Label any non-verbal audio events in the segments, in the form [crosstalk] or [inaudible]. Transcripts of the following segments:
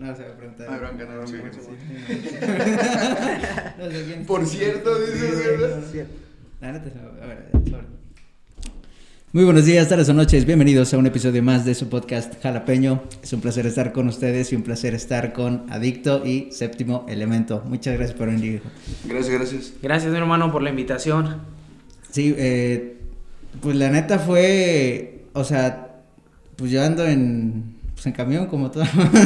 No, se va a preguntar. Bronca, no, bronca, sí. [laughs] No sé quién- Por cierto, dices. La neta, a ver, sobre. Muy buenos días, tardes o noches. Bienvenidos a un episodio más de su podcast Jalapeño. Es un placer estar con ustedes y un placer estar con Adicto y Séptimo Elemento. Muchas gracias por venir. hijo. Gracias, gracias. Gracias, mi hermano, por la invitación. Sí, eh, pues la neta fue, o sea, pues yo ando en, pues en camión como todo.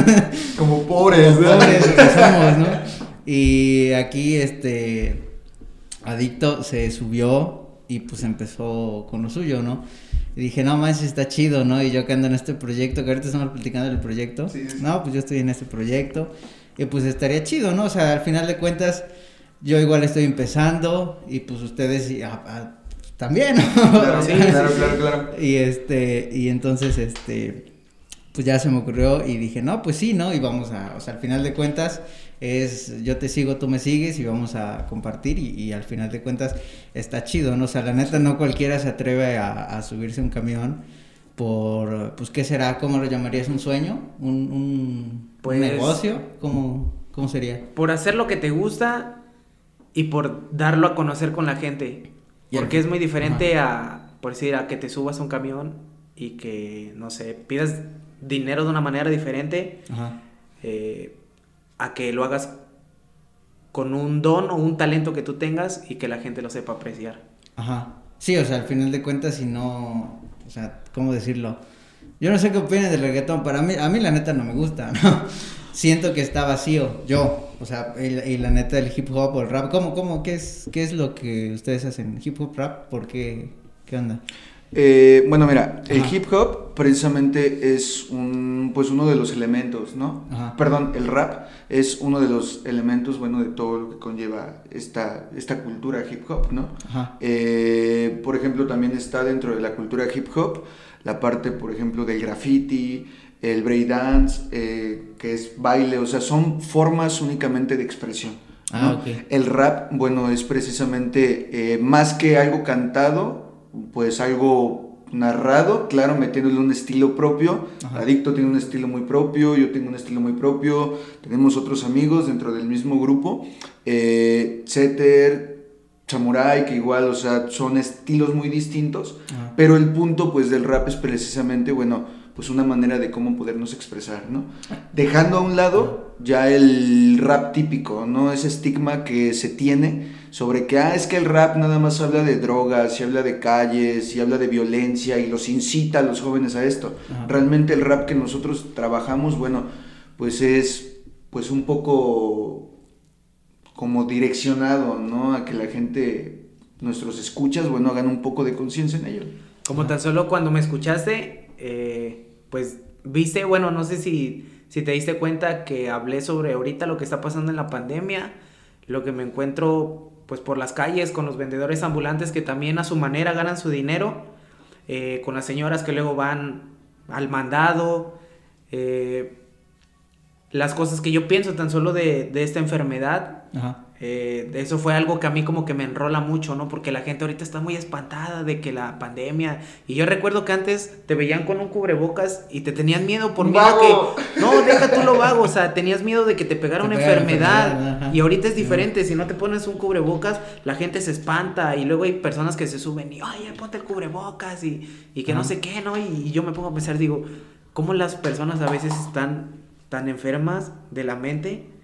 [laughs] Como pobres, Como pobres que somos, ¿no? Y aquí, este, Adicto se subió y pues empezó con lo suyo, ¿no? Y dije, no más está chido, ¿no? Y yo que ando en este proyecto, que ahorita estamos platicando del proyecto. Sí, sí. No, pues yo estoy en este proyecto. Y pues estaría chido, ¿no? O sea, al final de cuentas, yo igual estoy empezando y pues ustedes y, ah, ah, también, ¿no? Claro, [laughs] Sí, claro, claro, claro. Y este, y entonces, este, pues ya se me ocurrió y dije, no, pues sí, ¿no? Y vamos a, o sea, al final de cuentas es, yo te sigo, tú me sigues y vamos a compartir y, y al final de cuentas está chido, ¿no? O sea, la neta no cualquiera se atreve a, a subirse a un camión por, pues, ¿qué será? ¿Cómo lo llamarías? ¿Un sueño? ¿Un, un, un Pues- negocio? ¿Cómo, ¿Cómo sería? Por hacer lo que te gusta y por darlo a conocer con la gente. Y Porque es muy diferente a, por decir, a que te subas a un camión y que, no sé, pidas dinero de una manera diferente Ajá. eh, a que lo hagas con un don o un talento que tú tengas y que la gente lo sepa apreciar. Ajá. Sí, o sea, al final de cuentas, si no, o sea, ¿cómo decirlo? Yo no sé qué opinan del reggaetón, para mí, a mí la neta no me gusta, [laughs] ¿no? Siento que está vacío, yo, o sea, y, y la neta el hip hop o el rap, ¿cómo, cómo, qué es, qué es lo que ustedes hacen? ¿Hip hop, rap? ¿Por qué? ¿Qué onda? Eh, bueno, mira, el hip hop precisamente es un, pues uno de los elementos, ¿no? Ajá. Perdón, el rap es uno de los elementos, bueno, de todo lo que conlleva esta, esta cultura hip hop, ¿no? Ajá. Eh, por ejemplo, también está dentro de la cultura hip hop la parte, por ejemplo, del graffiti, el breakdance, eh, que es baile, o sea, son formas únicamente de expresión. ¿no? Ah. El rap, bueno, es precisamente eh, más que algo cantado, pues algo narrado, claro, metiéndole un estilo propio. Ajá. Adicto tiene un estilo muy propio, yo tengo un estilo muy propio, tenemos otros amigos dentro del mismo grupo, eh, Samurai, que igual, o sea, son estilos muy distintos, Ajá. pero el punto, pues, del rap es precisamente, bueno, pues una manera de cómo podernos expresar, ¿no? Dejando a un lado ya el rap típico, ¿no? Ese estigma que se tiene sobre que, ah, es que el rap nada más habla de drogas, y habla de calles, y habla de violencia, y los incita a los jóvenes a esto. Ajá. Realmente el rap que nosotros trabajamos, bueno, pues es, pues un poco como direccionado, ¿no? A que la gente, nuestros escuchas, bueno, hagan un poco de conciencia en ello. Como tan solo cuando me escuchaste, eh, pues viste, bueno, no sé si, si te diste cuenta que hablé sobre ahorita lo que está pasando en la pandemia, lo que me encuentro pues por las calles con los vendedores ambulantes que también a su manera ganan su dinero, eh, con las señoras que luego van al mandado, eh, las cosas que yo pienso tan solo de, de esta enfermedad, Ajá. Eh, eso fue algo que a mí como que me enrola mucho, ¿no? Porque la gente ahorita está muy espantada de que la pandemia... Y yo recuerdo que antes te veían con un cubrebocas y te tenían miedo por miedo ¡Vago! que... No, deja tú lo vago, o sea, tenías miedo de que te pegara Te una pegara enfermedad. y ahorita es diferente, si no te pones un cubrebocas, la gente se espanta y luego hay personas que se suben y, ay, ponte el cubrebocas y, y que no sé qué, ¿no? Y, y yo me pongo a pensar, digo, ¿cómo las personas a veces están tan enfermas de la mente?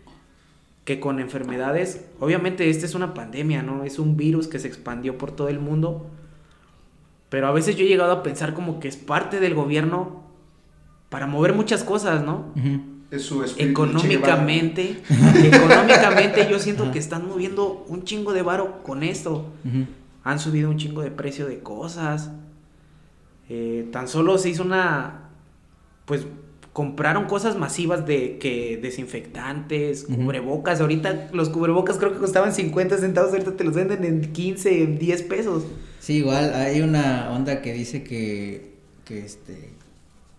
Que con enfermedades, obviamente esta es una pandemia, ¿no? Es un virus que se expandió por todo el mundo, pero a veces yo he llegado a pensar como que es parte del gobierno para mover muchas cosas, ¿no? Es su. Económicamente, [laughs] económicamente yo siento que están moviendo un chingo de varo con esto. Han subido un chingo de precio de cosas. Eh, tan solo se hizo una, pues compraron cosas masivas de que desinfectantes, cubrebocas. Ahorita los cubrebocas creo que costaban 50 centavos, ahorita te los venden en 15, en 10 pesos. Sí, igual hay una onda que dice que, que este,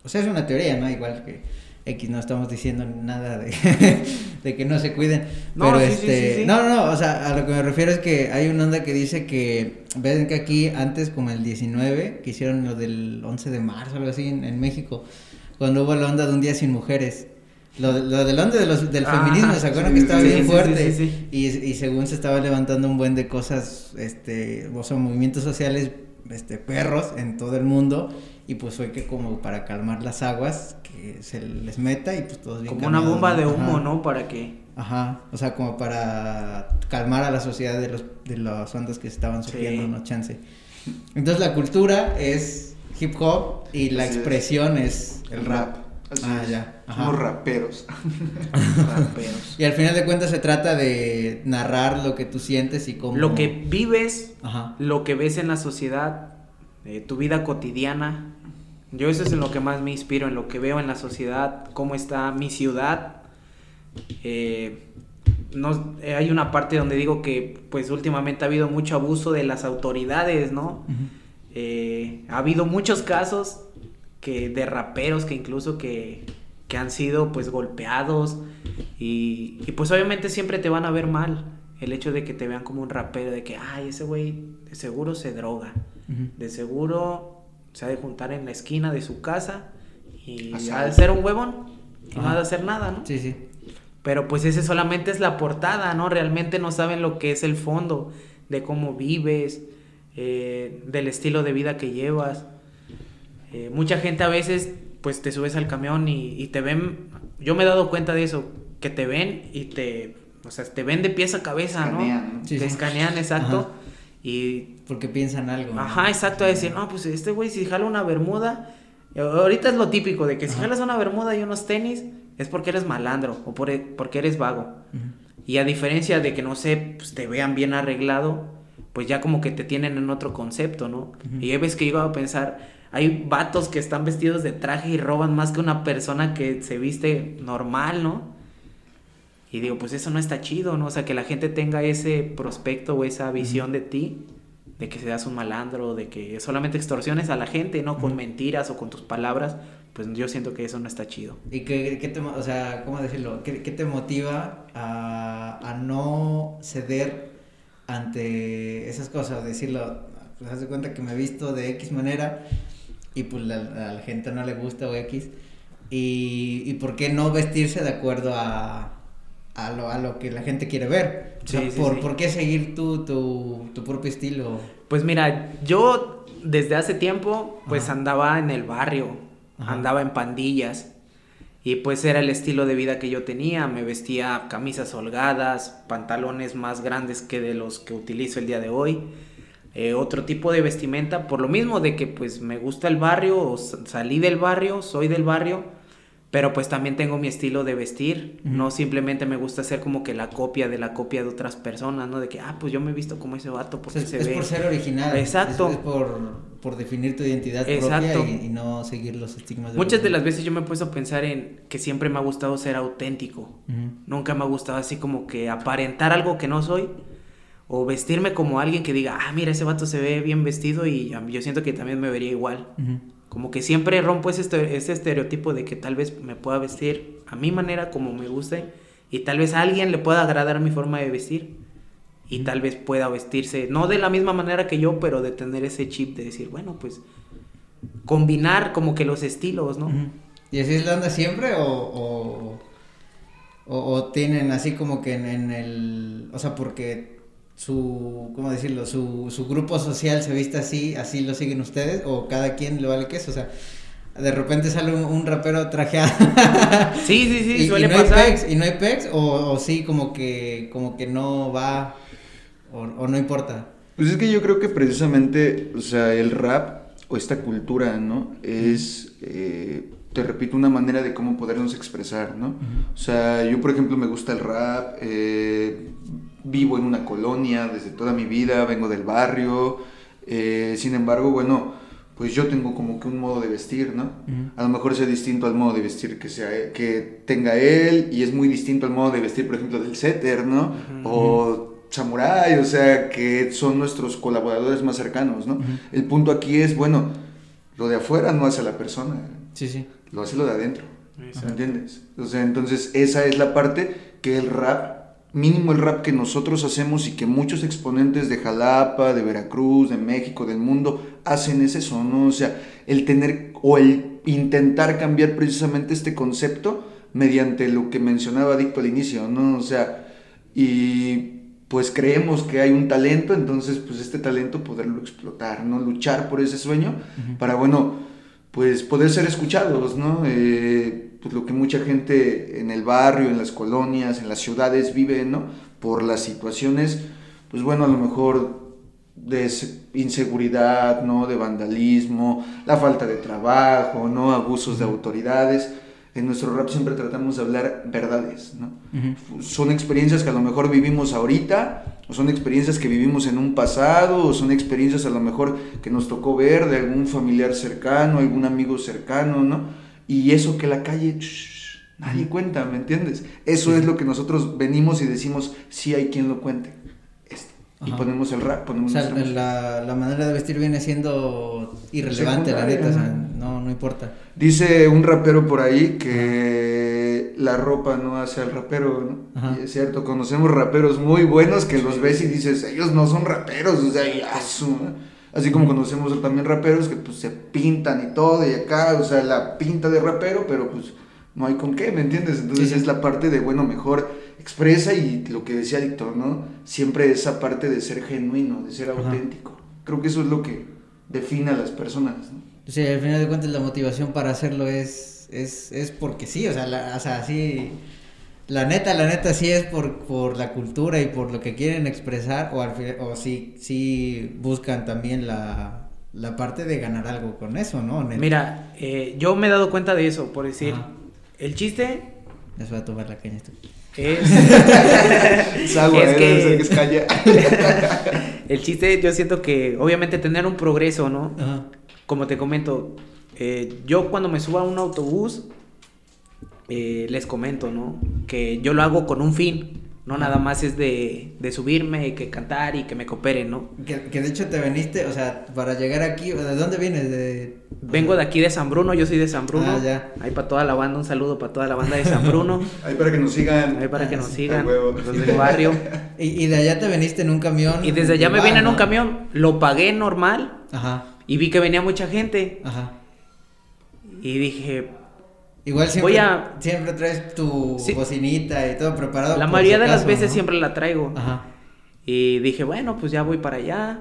o sea, es una teoría, ¿no? Igual que X, no estamos diciendo nada de, [laughs] de que no se cuiden, No, pero sí, sí, este, sí, sí. no, no, no, o sea, a lo que me refiero es que hay una onda que dice que, ven que aquí antes como el 19, que hicieron lo del 11 de marzo, algo así en, en México, cuando hubo la onda de un día sin mujeres, Lo, lo del onde de los, del Ah, feminismo, ¿se acuerdan sí, que estaba sí, bien sí, fuerte? sí, sí. Y, y según se estaba levantando un buen de cosas, este, o sea, movimientos sociales, este, perros en todo el mundo. Y pues fue que como para calmar las aguas, que se les meta y pues todos bien Como una bomba de humo, Ajá. ¿no? Para que... Ajá, o sea, como para calmar a la sociedad de los de las ondas que se estaban Sí. sufriendo, no chance. Entonces la cultura es hip hop y la Así expresión es el rap. Así ah, es. ya. Ajá. Somos raperos. [laughs] raperos. Y al final de cuentas se trata de narrar lo que tú sientes y cómo Lo que vives, Ajá. lo que ves en la sociedad, eh, tu vida cotidiana. Yo eso es en lo que más me inspiro, en lo que veo en la sociedad, cómo está mi ciudad. Eh, no, eh, hay una parte donde digo que pues últimamente ha habido mucho abuso de las autoridades, ¿no? Eh, ha habido muchos casos que de raperos que incluso que, que han sido pues golpeados y, y, pues obviamente siempre te van a ver mal el hecho de que te vean como un rapero de que ay ese güey de seguro se droga Ujú. de seguro se ha de juntar en la esquina de su casa y Así ha de ser un huevón y no ha de hacer nada, ¿no? Sí, sí. Pero pues ese solamente es la portada, ¿no? Realmente no saben lo que es el fondo, de cómo vives, eh, del estilo de vida que llevas. Eh, mucha gente a veces, pues te subes al camión y, y te ven, yo me he dado cuenta de eso, que te ven y te, o sea, te ven de pies a cabeza, Escanean, ¿no? ¿no? Sí, te sí. escanean, exacto. Ajá. Y Porque piensan algo. ¿no? Ajá, exacto, a decir, no, pues este güey si jala una bermuda, ahorita es lo típico de que si Ajá. jalas una bermuda y unos tenis, es porque eres malandro o por- porque eres vago. Y a diferencia de que, no sé, pues te vean bien arreglado, pues ya como que te tienen en otro concepto, ¿no? Y hay veces que iba a pensar, hay vatos que están vestidos de traje y roban más que una persona que se viste normal, ¿no? Y digo, pues eso no está chido, ¿no? O sea, que la gente tenga ese prospecto o esa visión de ti, de que seas un malandro, de que solamente extorsiones a la gente, ¿no? Con mentiras o con tus palabras, pues yo siento que eso no está chido. ¿Y qué, qué te, o sea, cómo decirlo? ¿Qué, qué te motiva a, a no ceder ante esas cosas? Decirlo, pues haz de cuenta que me he visto de X manera y pues la- a la gente no le gusta o X. Y, y por qué no vestirse de acuerdo a, a, lo, a lo que la gente quiere ver? O sea, Sí, sí, por, sí. ¿Por qué seguir tú, tu, tu propio estilo? Pues mira, yo desde hace tiempo pues Ajá. andaba en el barrio, Ajá. andaba en pandillas y pues era el estilo de vida que yo tenía, me vestía camisas holgadas, pantalones más grandes que de los que utilizo el día de hoy, eh, otro tipo de vestimenta, por lo mismo de que pues me gusta el barrio, salí del barrio, soy del barrio, pero pues también tengo mi estilo de vestir, no simplemente me gusta ser como que la copia de la copia de otras personas, ¿no? De que, ah, pues yo me he visto como ese vato O porque sea, es, se es ve... por ser original. Exacto. Es, es por, por definir tu identidad Exacto. propia y, y no seguir los estigmas. Muchas los de las veces yo me he puesto a pensar en que siempre me ha gustado ser auténtico. Nunca me ha gustado así como que aparentar algo que no soy. O vestirme como alguien que diga, ah, mira, ese vato se ve bien vestido y yo siento que también me vería igual. Ujú. Como que siempre rompo ese, este- ese estereotipo de que tal vez me pueda vestir a mi manera como me guste y tal vez a alguien le pueda agradar mi forma de vestir y tal vez pueda vestirse, no de la misma manera que yo, pero de tener ese chip de decir, bueno, pues combinar como que los estilos, ¿no? ¿Y así es la onda siempre o, o, o- o tienen así como que en, en el... O sea, porque su... ¿Cómo decirlo? Su, su grupo social se viste así, así lo siguen ustedes o cada quien le vale queso, o sea... De repente sale un, un rapero trajeado. [laughs] Sí, sí, sí, y, suele y no hay pecs, y no hay pecs, o, o sí como que como que no va o, o no importa. Pues es que yo creo que precisamente, o sea, el rap o esta cultura, ¿no? Es, eh, te repito, una manera de cómo podernos expresar, ¿no? O sea, yo por ejemplo me gusta el rap, eh, vivo en una colonia desde toda mi vida, vengo del barrio, eh, sin embargo, bueno, pues yo tengo como que un modo de vestir, ¿no? Ujú. A lo mejor sea distinto al modo de vestir que, sea, que tenga él y es muy distinto al modo de vestir, por ejemplo, del setter, ¿no? O samurai, o sea, que son nuestros colaboradores más cercanos, ¿no? Ujú. El punto aquí es, bueno, lo de afuera no hace a la persona, Sí, sí. lo hace lo de adentro. ¿Me entiendes? O sea, entonces esa es la parte que el rap, mínimo el rap que nosotros hacemos y que muchos exponentes de Jalapa, de Veracruz, de México, del mundo, hacen es eso, ¿no? O sea, el tener o el intentar cambiar precisamente este concepto mediante lo que mencionaba Adicto al inicio, ¿no? O sea, y pues creemos que hay un talento, entonces pues este talento poderlo explotar, ¿no? Luchar por ese sueño para, bueno, pues poder ser escuchados, ¿no? Eh, pues lo que mucha gente en el barrio, en las colonias, en las ciudades vive, ¿no? Por las situaciones, pues bueno, a lo mejor de inseguridad, ¿no? De vandalismo, la falta de trabajo, ¿no? Abusos de autoridades en nuestro rap siempre tratamos de hablar verdades, ¿no? Son experiencias que a lo mejor vivimos ahorita, o son experiencias que vivimos en un pasado, o son experiencias a lo mejor que nos tocó ver de algún familiar cercano, algún amigo cercano, ¿no? Y eso que la calle, nadie cuenta, ¿me entiendes? Eso es lo que nosotros venimos y decimos, sí hay quien lo cuente. Y ponemos el rap, ponemos o sea, la, la, manera de vestir viene siendo irrelevante, la neta, o sea, no, no importa. Dice un rapero por ahí que la ropa no hace al rapero, ¿no? Y es cierto, conocemos raperos muy buenos que los ves y dices, ellos no son raperos, o sea, ya Así como conocemos también raperos que pues se pintan y todo y acá, o sea, la pinta de rapero, pero pues no hay con qué, ¿me entiendes? Entonces es la parte de, bueno, mejor expresa y lo que decía Víctor, ¿no? Siempre esa parte de ser genuino, de ser auténtico. Creo que eso es lo que define a las personas, ¿no? Sí, al final de cuentas la motivación para hacerlo es, es, es porque sí, o sea, la, o sea, sí, la neta, la neta sí es por, por la cultura y por lo que quieren expresar o, al, o sí, sí buscan también la, la parte de ganar algo con eso, ¿no? Mira, eh, yo me he dado cuenta de eso, por decir, el chiste... Les voy a tomar la caña esto. Es, [laughs] es, agua, es que, que [laughs] el chiste, yo siento que obviamente tener un progreso, ¿no? Como te comento, eh, yo cuando me subo a un autobús, eh, les comento, ¿no? Que yo lo hago con un fin. No nada más es de, de subirme, que cantar y que me cooperen, ¿no? Que, que, de hecho te veniste, o sea, para llegar aquí, ¿de dónde vienes? De, Vengo de aquí de San Bruno, yo soy de San Bruno. Ah, ya. Ahí para toda la banda, un saludo para toda la banda de San Bruno. [laughs] Ahí para que nos sigan. Ahí para que nos sigan, los del barrio. [laughs] Y, y, de allá te veniste en un camión. Y desde allá me vine en un camión, lo pagué normal. Ajá. Y vi que venía mucha gente. Ajá. Y dije, Igual siempre, siempre traes tu bocinita y todo preparado. La mayoría de las veces siempre la traigo. Ajá. Y dije, bueno, pues ya voy para allá.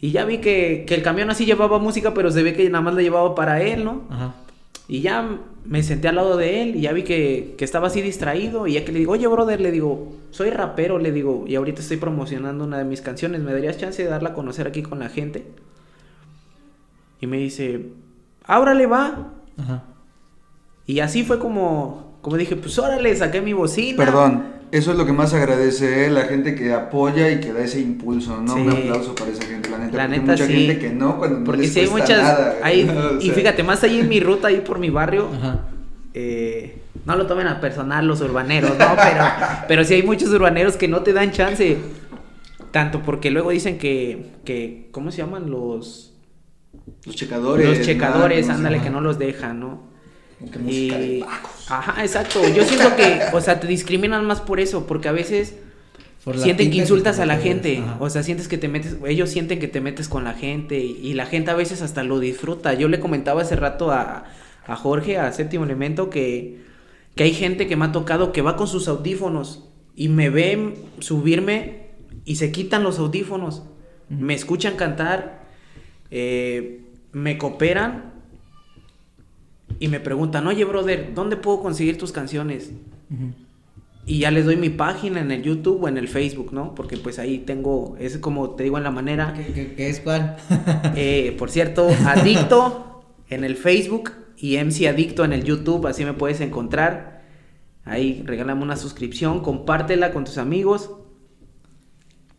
Y ya vi que, que, el camión así llevaba música, pero se ve que nada más la llevaba para él, ¿no? Ajá. Y ya me senté al lado de él y ya vi que, que, estaba así distraído. Y ya que le digo, oye, brother, le digo, soy rapero, le digo, y ahorita estoy promocionando una de mis canciones. ¿Me darías chance de darla a conocer aquí con la gente? Y me dice, ábrale, va. Ajá. Y así fue como, como dije, pues órale, saqué mi bocina. Perdón, eso es lo que más agradece, ¿eh? la gente que apoya y que da ese impulso, ¿no? Un aplauso para esa gente, la neta. La neta, mucha gente que no, cuando porque no les hay muchas, nada, [laughs] y fíjate, más ahí en mi ruta, ahí por mi barrio, eh, no lo tomen a personal los urbaneros, no, pero, [laughs] pero sí hay muchos urbaneros que no te dan chance. Tanto porque luego dicen que, que ¿cómo se llaman? Los... Los checadores. Los checadores, ándale, que no los dejan, ¿no? Y... Ajá, exacto. Yo siento que, o sea, te discriminan más por eso, porque a veces sienten que insultas a la gente. O sea, sientes que te metes, ellos sienten que te metes con la gente y, la gente a veces hasta lo disfruta. Yo le comentaba hace rato a, a Jorge, a Séptimo Elemento, que, que hay gente que me ha tocado que va con sus audífonos y me ven subirme y se quitan los audífonos. Me escuchan cantar, eh, me cooperan y me preguntan, oye, brother, ¿dónde puedo conseguir tus canciones? Y ya les doy mi página en el YouTube o en el Facebook, ¿no? Porque pues ahí tengo, es como te digo en la manera. ¿Qué, es cuál? [laughs] Eh, por cierto, Adicto en el Facebook y MC Adicto en el YouTube, así me puedes encontrar. Ahí regálame una suscripción, compártela con tus amigos.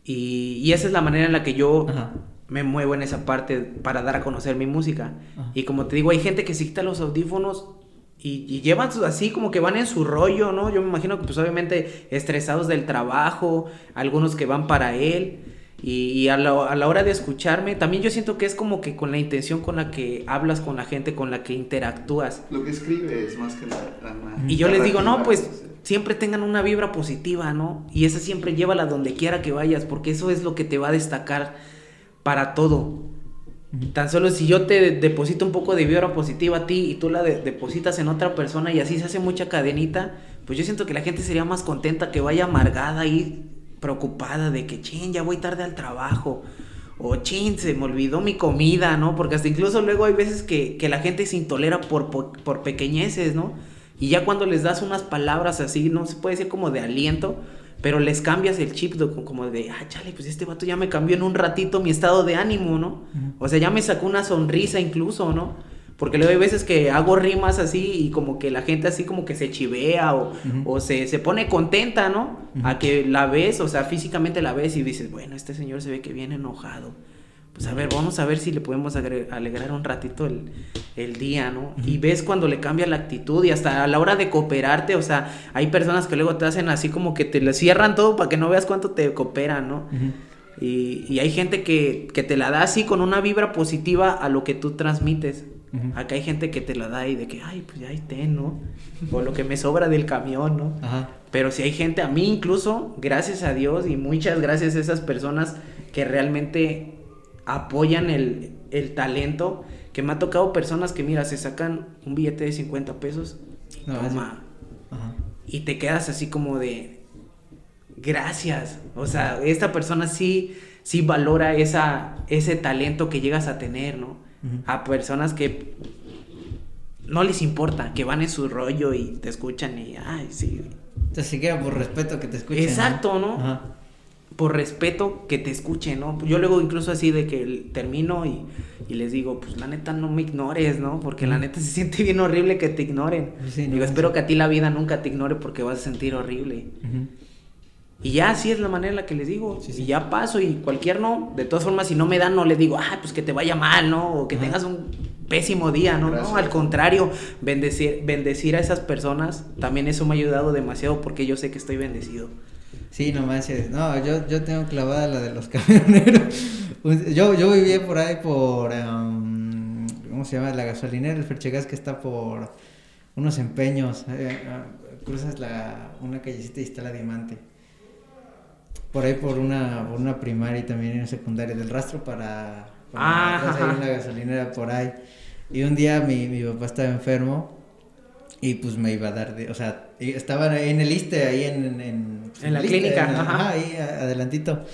Y, esa es la manera en la que yo me muevo en esa parte para dar a conocer mi música. Y como te digo, hay gente que se quita los audífonos y, llevan así como que van en su rollo, ¿no? Yo me imagino que pues obviamente estresados del trabajo, algunos que van para él. Y, a, la, a, la, hora de escucharme, también yo siento que es como que con la intención con la que hablas con la gente, con la que interactúas. Lo que escribes más que nada. Y yo les digo, no, pues siempre tengan una vibra positiva, ¿no? Y esa siempre llévala donde quiera que vayas, porque eso es lo que te va a destacar para todo. Tan solo si yo te deposito un poco de vibra positiva a ti y tú la depositas en otra persona y así se hace mucha cadenita, pues yo siento que la gente sería más contenta que vaya amargada y preocupada de que, ching, ya voy tarde al trabajo. O chin, se me olvidó mi comida, ¿no? Porque hasta incluso luego hay veces que, la gente se intolera por, por, pequeñeces, ¿no? Y ya cuando les das unas palabras así, no se puede decir como de aliento, pero les cambias el chip como de, ah, chale, pues este vato ya me cambió en un ratito mi estado de ánimo, ¿no? O sea, ya me sacó una sonrisa incluso, ¿no? Porque luego hay veces que hago rimas así y como que la gente así como que se chivea o, o se, se, pone contenta, ¿no? A que la ves, o sea, físicamente la ves y dices, bueno, este señor se ve que viene enojado. Pues a ver, vamos a ver si le podemos alegrar un ratito el, el día, ¿no? Y ves cuando le cambia la actitud y hasta a la hora de cooperarte, o sea, hay personas que luego te hacen así como que te le cierran todo para que no veas cuánto te cooperan, ¿no? y, y, hay gente que, que te la da así con una vibra positiva a lo que tú transmites. Acá hay gente que te la da y de que, ay, pues ya ahí ten, ¿no? O lo que me sobra del camión, ¿no? Pero si hay gente, a mí incluso, gracias a Dios y muchas gracias a esas personas que realmente apoyan el, talento, que me ha tocado personas que, mira, se sacan un billete de 50 pesos, toma, y te quedas así como de, gracias, o sea, esta persona sí, sí valora esa, ese talento que llegas a tener, ¿no? a personas que no les importa, que van en su rollo y te escuchan y, ay, sí. Entonces, siquiera por respeto que te escuchen. Exacto, ¿no? Por respeto que te escuchen, ¿no? Yo luego incluso así de que termino y, les digo, pues la neta no me ignores, ¿no? Porque la neta se siente bien horrible que te ignoren. digo, espero que a ti la vida nunca te ignore porque vas a sentir horrible. Y ya así es la manera en la que les digo. Y ya paso y cualquier no. De todas formas, si no me dan, no les digo, ah, pues que te vaya mal, ¿no? O que tengas un pésimo día, ¿no? No, al contrario, bendecir, bendecir a esas personas, también eso me ha ayudado demasiado porque yo sé que estoy bendecido. Sí, no manches. No, yo, yo tengo clavada la de los [laughs] camioneros. yo, yo vivía por ahí por, um, ¿cómo se llama? La gasolinera, el Ferchegas que está por unos empeños. Eh, ah, cruzas la, una callecita y está la diamante por ahí por una, por una primaria y también en secundaria del rastro para, para una gasolinera por ahí. Y un día mi, mi papá estaba enfermo y pues me iba a dar de, o sea, estaba en el ISTE ahí en en, en la clínica, ajá. ahí adelantito.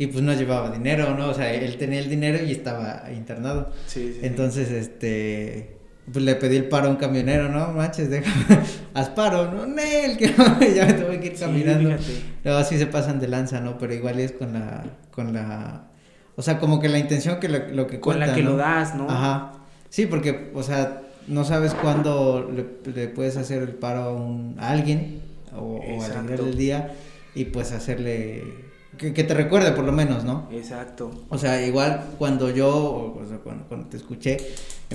Y pues no llevaba dinero, ¿no? O sea, él tenía el dinero y estaba internado. Sí, sí. Entonces, este pues le pedí el paro a un camionero, no manches, déjame, [laughs] haz paro, no, Nel, que [laughs] ya me tuve que ir caminando. Luego así se pasan de lanza, ¿no? Pero igual es con la, con la, o sea, como que la intención que lo, que Con la que lo das, ¿no? Ajá. Sí, porque, o sea, no sabes cuándo le, puedes hacer el paro a, un, a alguien o, o al final del día y pues hacerle que, te recuerde por lo menos, ¿no? Exacto. O sea, igual cuando yo, o sea, cuando, te escuché,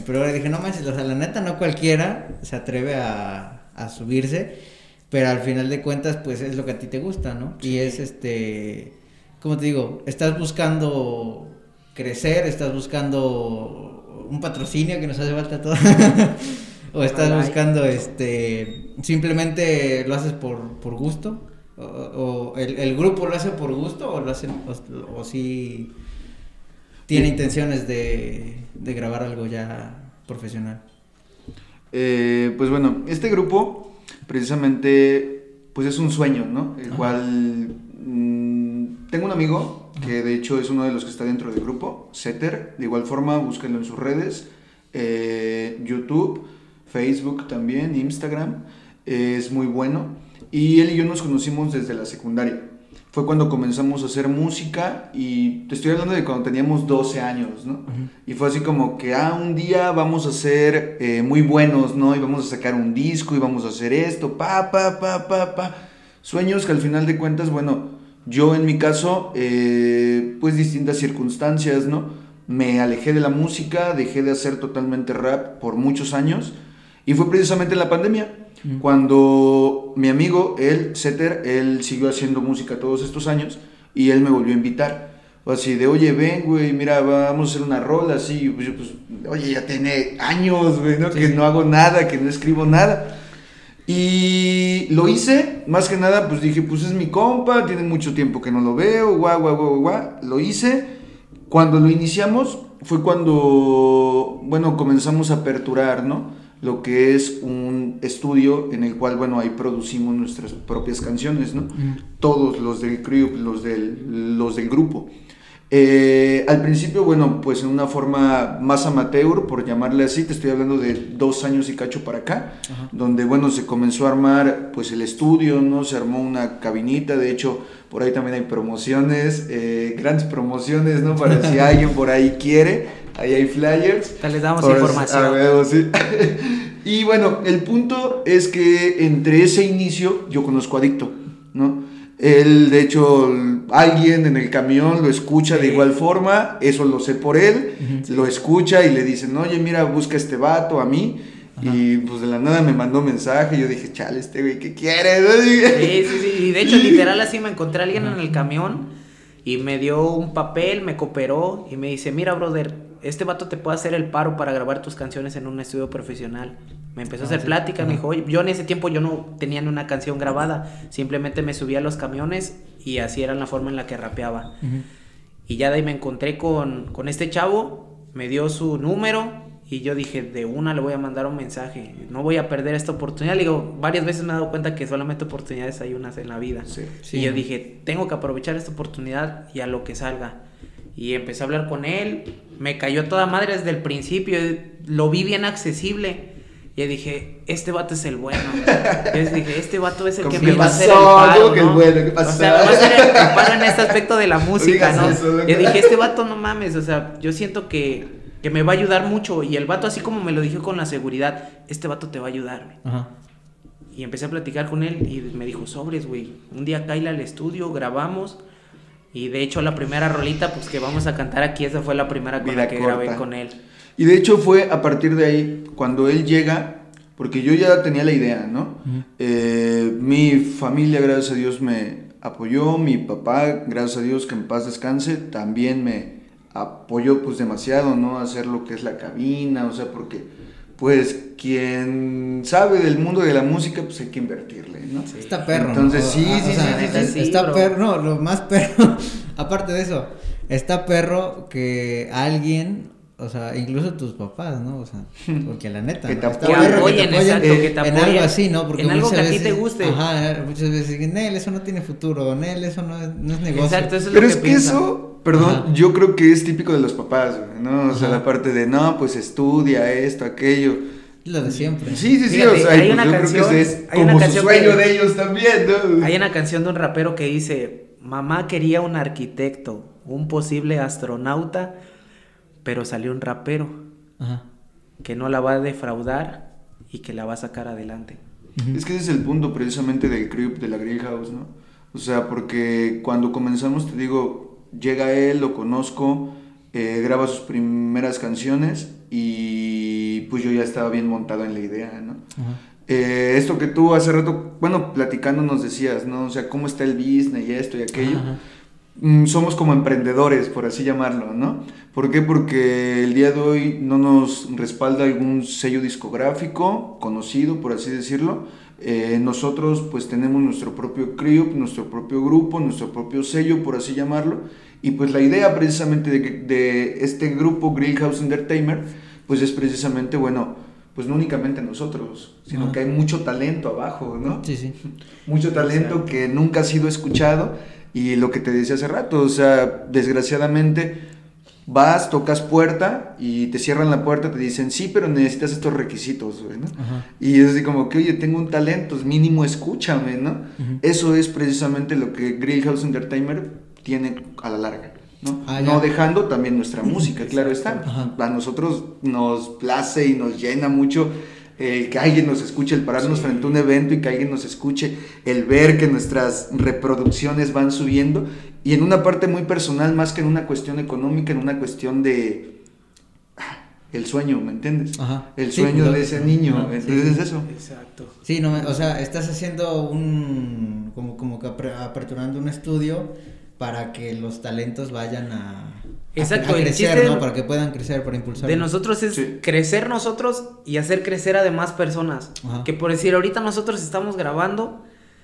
pero dije, no manches, o sea, la neta no cualquiera se atreve a, a subirse, pero al final de cuentas, pues es lo que a ti te gusta, ¿no? Y es este, ¿cómo te digo? Estás buscando crecer, estás buscando un patrocinio que nos hace falta todo. [laughs] o estás buscando, este, simplemente lo haces por, por gusto. O, el, grupo lo hace por gusto o lo hacen o, si tiene intenciones de, grabar algo ya profesional. Eh, pues bueno este grupo precisamente pues es un sueño no el cual mm, tengo un amigo que de hecho es uno de los que está dentro del grupo Setter de igual forma búsquenlo en sus redes eh, YouTube Facebook también Instagram es muy bueno y él y yo nos conocimos desde la secundaria. Fue cuando comenzamos a hacer música y te estoy hablando de cuando teníamos 12 años, ¿no? Y fue así como que, ah, un día vamos a ser eh, muy buenos, ¿no? Y vamos a sacar un disco y vamos a hacer esto, pa, pa, pa, pa, pa. Sueños que al final de cuentas, bueno, yo en mi caso, eh, pues distintas circunstancias, ¿no? Me alejé de la música, dejé de hacer totalmente rap por muchos años y fue precisamente en la pandemia cuando mi amigo, él, Setter, él siguió haciendo música todos estos años y él me volvió a invitar. Así de, oye, ven, güey, mira, vamos a hacer una rola, así. Pues yo, pues, oye, ya tiene años, güey, ¿no? Que no hago nada, que no escribo nada. Y lo hice, más que nada, pues dije, pues es mi compa, tiene mucho tiempo que no lo veo, guau, guau, guau, guau. Lo hice. Cuando lo iniciamos, fue cuando, bueno, comenzamos a aperturar, ¿no? Lo que es un estudio en el cual, bueno, ahí producimos nuestras propias canciones, ¿no? Todos los del crew, los del, los del grupo. Eh, al principio, bueno, pues en una forma más amateur, por llamarle así, te estoy hablando de dos años y cacho para acá, donde, bueno, se comenzó a armar, pues el estudio, ¿no? Se armó una cabinita, de hecho, por ahí también hay promociones, eh, grandes promociones, ¿no? Para si [laughs] alguien por ahí quiere, ahí hay flyers. Te les damos información. sí. [laughs] y bueno, el punto es que entre ese inicio yo conozco a Adicto. Él, de hecho, alguien en el camión lo escucha de igual forma, eso lo sé por él, lo escucha y le dicen, oye, mira, busca este vato a mí. Y pues de la nada me mandó mensaje y yo dije, chale, este güey, ¿qué quiere? [laughs] Sí, sí, sí. Y de hecho, [laughs] literal, así me encontré a alguien en el camión y me dio un papel, me cooperó y me dice, mira, brother, este vato te puede hacer el paro para grabar tus canciones en un estudio profesional. Me empezó a hacer ah, plática, me dijo, oye, yo en ese tiempo yo no tenía ni una canción grabada, simplemente me subía a los camiones y así era la forma en la que rapeaba. Y ya de ahí me encontré con, con este chavo, me dio su número y yo dije, de una le voy a mandar un mensaje, no voy a perder esta oportunidad. Le digo, varias veces me he dado cuenta que solamente oportunidades hay unas en la vida. Y yo dije, tengo que aprovechar esta oportunidad y a lo que salga. Y empecé a hablar con él, me cayó toda madre desde el principio, lo vi bien accesible. Y dije, este vato es el bueno. Y dije, este vato es el que me va a hacer el paro, ¿no? bueno? ¿Qué pasó? O sea, va a hacer el paro en este aspecto de la [laughs] música, ¿no? y dije, este vato no mames, o sea, yo siento que, que, me va a ayudar mucho. Y el vato, así como me lo dijo con la seguridad, este vato te va a ayudar, Ajá. Y empecé a platicar con él y me dijo, sobres, güey. Un día caíle al estudio, grabamos. Y de hecho, la primera rolita, pues que vamos a cantar aquí, esa fue la primera con la que grabé con él. Y de hecho fue a partir de ahí, cuando él llega, porque yo ya tenía la idea, ¿no? Eh, mi familia, gracias a Dios, me apoyó, mi papá, gracias a Dios, que en paz descanse, también me apoyó pues demasiado, ¿no? hacer lo que es la cabina, o sea, porque pues quien sabe del mundo de la música, pues hay que invertirle, ¿no? Está perro. Entonces, sí, sí, sí, sí, Está perro, no, lo más perro, [laughs] aparte de eso, está perro que alguien o sea, incluso tus papás, ¿no? O sea, [laughs] porque la neta. Que te, apoyen, que exacto, que te apoyen. En algo así, ¿no? Porque en algo que a ti te guste. Ajá, muchas veces dicen, Nel, eso no tiene futuro, Nel, eso no es, no es negocio. Exacto, eso es Pero lo es que, eso, perdón, yo creo que es típico de los papás, ¿no? O sea, la parte de, no, pues estudia esto, aquello. Lo de siempre. Sí, sí, sí, o sea, hay pues una canción, que es hay como una canción su sueño de ellos también, ¿no? Hay una canción de un rapero que dice, mamá quería un arquitecto, un posible astronauta, pero salió un rapero que no la va a defraudar y que la va a sacar adelante. Es que ese es el punto precisamente del creep de la Grill House, ¿no? O sea, porque cuando comenzamos, te digo, llega él, lo conozco, eh, graba sus primeras canciones y pues yo ya estaba bien montado en la idea, ¿no? Eh, esto que tú hace rato, bueno, platicando nos decías, ¿no? O sea, cómo está el business y esto y aquello. Mm, somos como emprendedores, por así llamarlo, ¿no? ¿Por qué? Porque el día de hoy no nos respalda algún sello discográfico conocido, por así decirlo. Eh, nosotros pues tenemos nuestro propio crew, nuestro propio grupo, nuestro propio sello, por así llamarlo. Y pues la idea precisamente de, de este grupo Greenhouse Entertainment, pues es precisamente, bueno, pues no únicamente nosotros, sino que hay mucho talento abajo, ¿no? Sí, sí. Mucho talento que nunca ha sido escuchado y lo que te decía hace rato, o sea, desgraciadamente vas, tocas puerta y te cierran la puerta, te dicen, sí, pero necesitas estos requisitos, ¿no? Y es así como que, oye, tengo un talento, mínimo escúchame, ¿no? Eso es precisamente lo que Grillhouse Entertainment tiene a la larga. ¿no? Ah, no dejando también nuestra música, claro está. A nosotros nos place y nos llena mucho eh, que alguien nos escuche, el pararnos frente a un evento y que alguien nos escuche, el ver que nuestras reproducciones van subiendo y en una parte muy personal más que en una cuestión económica, en una cuestión de ah, el sueño, ¿me entiendes? El sueño de ese niño, entonces es eso. Exacto. Sí, no, o sea, estás haciendo un, como, como que aperturando un estudio para que los talentos vayan a Exacto, crecer, ¿no? Para que puedan crecer, para impulsar. De nosotros es crecer nosotros y hacer crecer a demás personas. Que por decir, ahorita nosotros estamos grabando,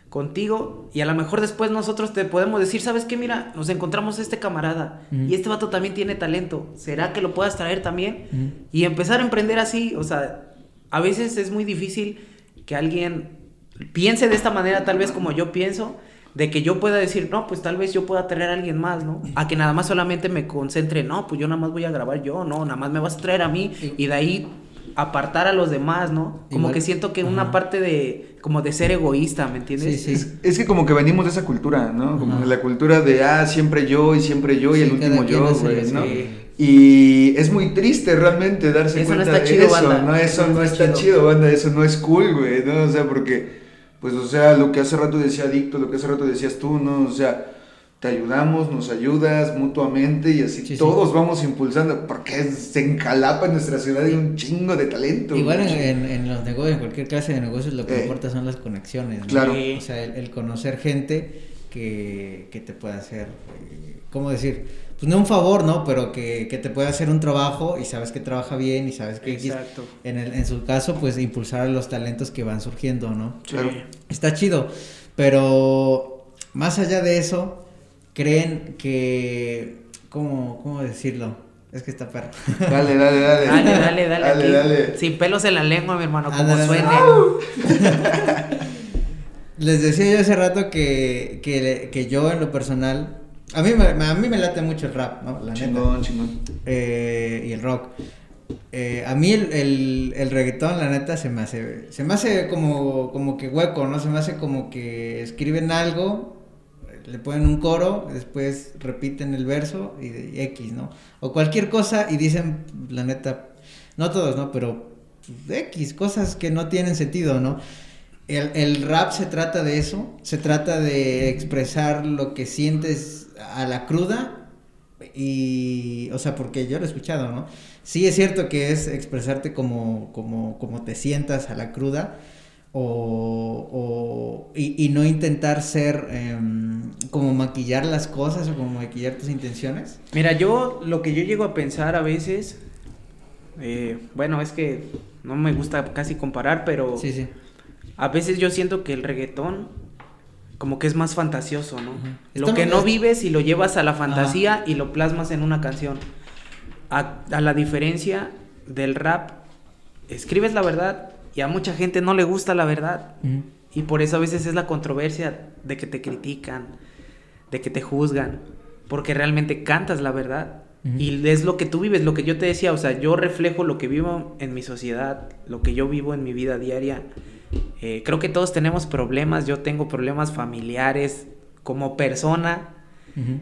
contigo y a lo mejor después nosotros te podemos decir, ¿sabes qué? Mira, nos encontramos este camarada y este vato también tiene talento. ¿Será que lo puedas traer también? Y empezar a emprender así, o sea, a veces es muy difícil que alguien piense de esta manera, tal vez como yo pienso, de que yo pueda decir, no, pues tal vez yo pueda traer a alguien más, ¿no? A que nada más solamente me concentre, no, pues yo nada más voy a grabar yo, no, nada más me vas a traer a mí y de ahí apartar a los demás, ¿no? Como que siento que una parte de, como de ser egoísta, ¿me entiendes? Sí, sí. Es, que como que venimos de esa cultura, ¿no? Como de la cultura de, ah, siempre yo y siempre yo y el último yo, güey, ¿no? Y es muy triste realmente darse cuenta de eso, ¿no? Eso, no, está, chido, banda, eso no es cool, güey, ¿no? O sea, porque, pues, o sea, lo que hace rato decía Adicto, lo que hace rato decías tú, ¿no? O sea, te ayudamos, nos ayudas mutuamente y así todos vamos impulsando, porque se encalapa en nuestra ciudad y un chingo de talento. Igual en, en, los negocios, en cualquier clase de negocios, lo que eh, importa son las conexiones. Claro. O sea, el, conocer gente que, que, te pueda hacer, eh, ¿cómo decir? Pues no un favor, ¿no? Pero que, que, te pueda hacer un trabajo y sabes que trabaja bien y sabes que... Exacto. En, el, en su caso, pues impulsar a los talentos que van surgiendo, ¿no? Claro. Está chido, pero más allá de eso creen que, ¿cómo, cómo decirlo? Es que está perro. [laughs] Dale, dale, dale. Dale, dale, dale. dale, dale. Sin pelos en la lengua, mi hermano, como suene. [laughs] Les decía yo hace rato que, que, que, yo en lo personal, a mí, me, a mí me late mucho el rap, ¿no? La chingón, chingón. Eh, y el rock. Eh, a mí el, el, el, reggaetón, la neta, se me hace, se me hace como, como que hueco, ¿no? Se me hace como que escriben algo le ponen un coro, después repiten el verso y, X, ¿no? O cualquier cosa y dicen, la neta, no todos, ¿no? Pero pues, X, cosas que no tienen sentido, ¿no? El, el, rap se trata de eso, se trata de expresar lo que sientes a la cruda y, o sea, porque yo lo he escuchado, ¿no? Sí es cierto que es expresarte como, como, como te sientas a la cruda, o, y, no intentar ser em, como maquillar las cosas o como maquillar tus intenciones? Mira, yo lo que yo llego a pensar a veces, eh, bueno, es que no me gusta casi comparar, pero sí, sí. a veces yo siento que el reggaetón como que es más fantasioso, ¿no? Lo que no vives y lo llevas a la fantasía y lo plasmas en una canción. A, a la diferencia del rap, escribes la verdad y a mucha gente no le gusta la verdad. Y por eso a veces es la controversia de que te critican, de que te juzgan, porque realmente cantas la verdad. Y es lo que tú vives, lo que yo te decía, o sea, yo reflejo lo que vivo en mi sociedad, lo que yo vivo en mi vida diaria. Eh, creo que todos tenemos problemas, yo tengo problemas familiares como persona.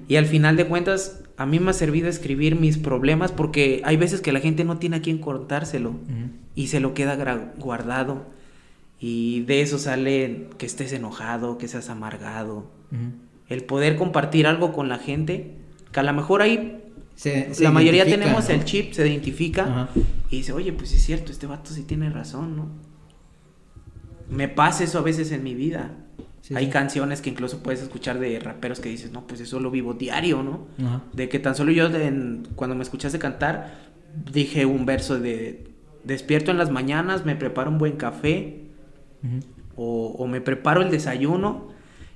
Y al final de cuentas, a mí me ha servido escribir mis problemas porque hay veces que la gente no tiene a quién contárselo y se lo queda guardado y de eso sale que estés enojado, que seas amargado. El poder compartir algo con la gente, que a lo mejor ahí la mayoría tenemos el chip, se identifica y dice, oye, pues es cierto, este vato sí tiene razón, ¿no? Me pasa eso a veces en mi vida. Hay canciones que incluso puedes escuchar de raperos que dices, no, pues eso lo vivo diario, ¿no? De que tan solo yo, cuando me escuchaste cantar, dije un verso de, despierto en las mañanas, me preparo un buen café, o, me preparo el desayuno,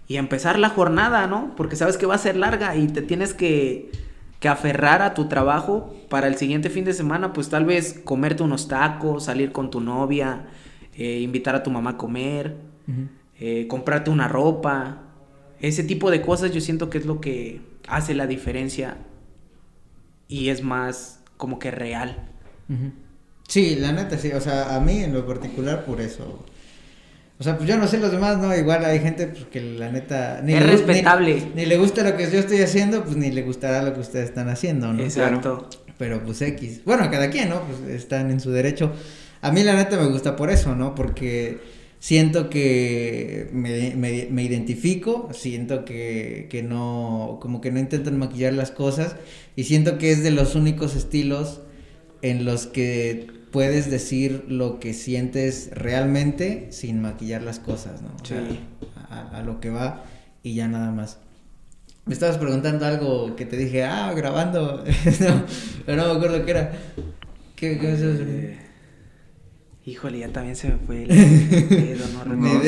y empezar la jornada, ¿no? Porque sabes que va a ser larga y te tienes que, que aferrar a tu trabajo para el siguiente fin de semana, pues tal vez comerte unos tacos, salir con tu novia, eh, invitar a tu mamá a comer. Eh, comprarte una ropa, ese tipo de cosas yo siento que es lo que hace la diferencia y es más como que real. Sí, la neta, sí, o sea, a mí en lo particular por eso. O sea, pues yo no sé los demás, ¿no? Igual hay gente pues, que la neta... Ni es respetable. Ni, le gusta lo que yo estoy haciendo, pues ni le gustará lo que ustedes están haciendo, ¿no? Exacto. Pero pues X. Bueno, cada quien, ¿no? Pues están en su derecho. A mí la neta me gusta por eso, ¿no? Porque siento que me, me, identifico, siento que, que, no, como que no intentan maquillar las cosas y siento que es de los únicos estilos en los que puedes decir lo que sientes realmente sin maquillar las cosas, ¿no? O sea, a, lo que va y ya nada más. Me estabas preguntando algo que te dije, ah, grabando, [laughs] pero no me acuerdo qué era. ¿Qué, qué es eso? Eh, Híjole, ya también se me fue el pedo, no [laughs] recuerdo.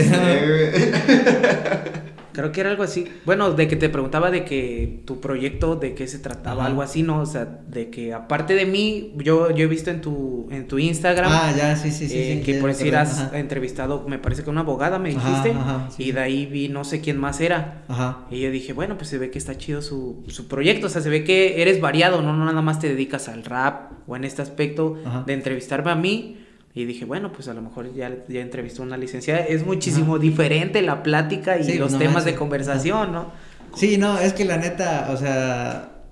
Creo que era algo así. Bueno, de que te preguntaba de que tu proyecto, de qué se trataba, Ajá. algo así, ¿no? O sea, de que aparte de mí, yo, yo he visto en tu, en tu Instagram Ah, ya, sí, sí, sí. eh, sí, que por decir has ajá. entrevistado, me parece que una abogada me dijiste, ajá, sí, y de ahí vi no sé quién más era. Ajá. Y yo dije, bueno, pues se ve que está chido su, su proyecto, o sea, se ve que eres variado, ¿no? No nada más te dedicas al rap o en este aspecto Ajá. de entrevistarme a mí. Y dije, bueno, pues a lo mejor ya, ya entrevistó a una licenciada. Es muchísimo diferente la plática y Sí, los no temas de conversación, ¿no? Sí, no, es que la neta, o sea,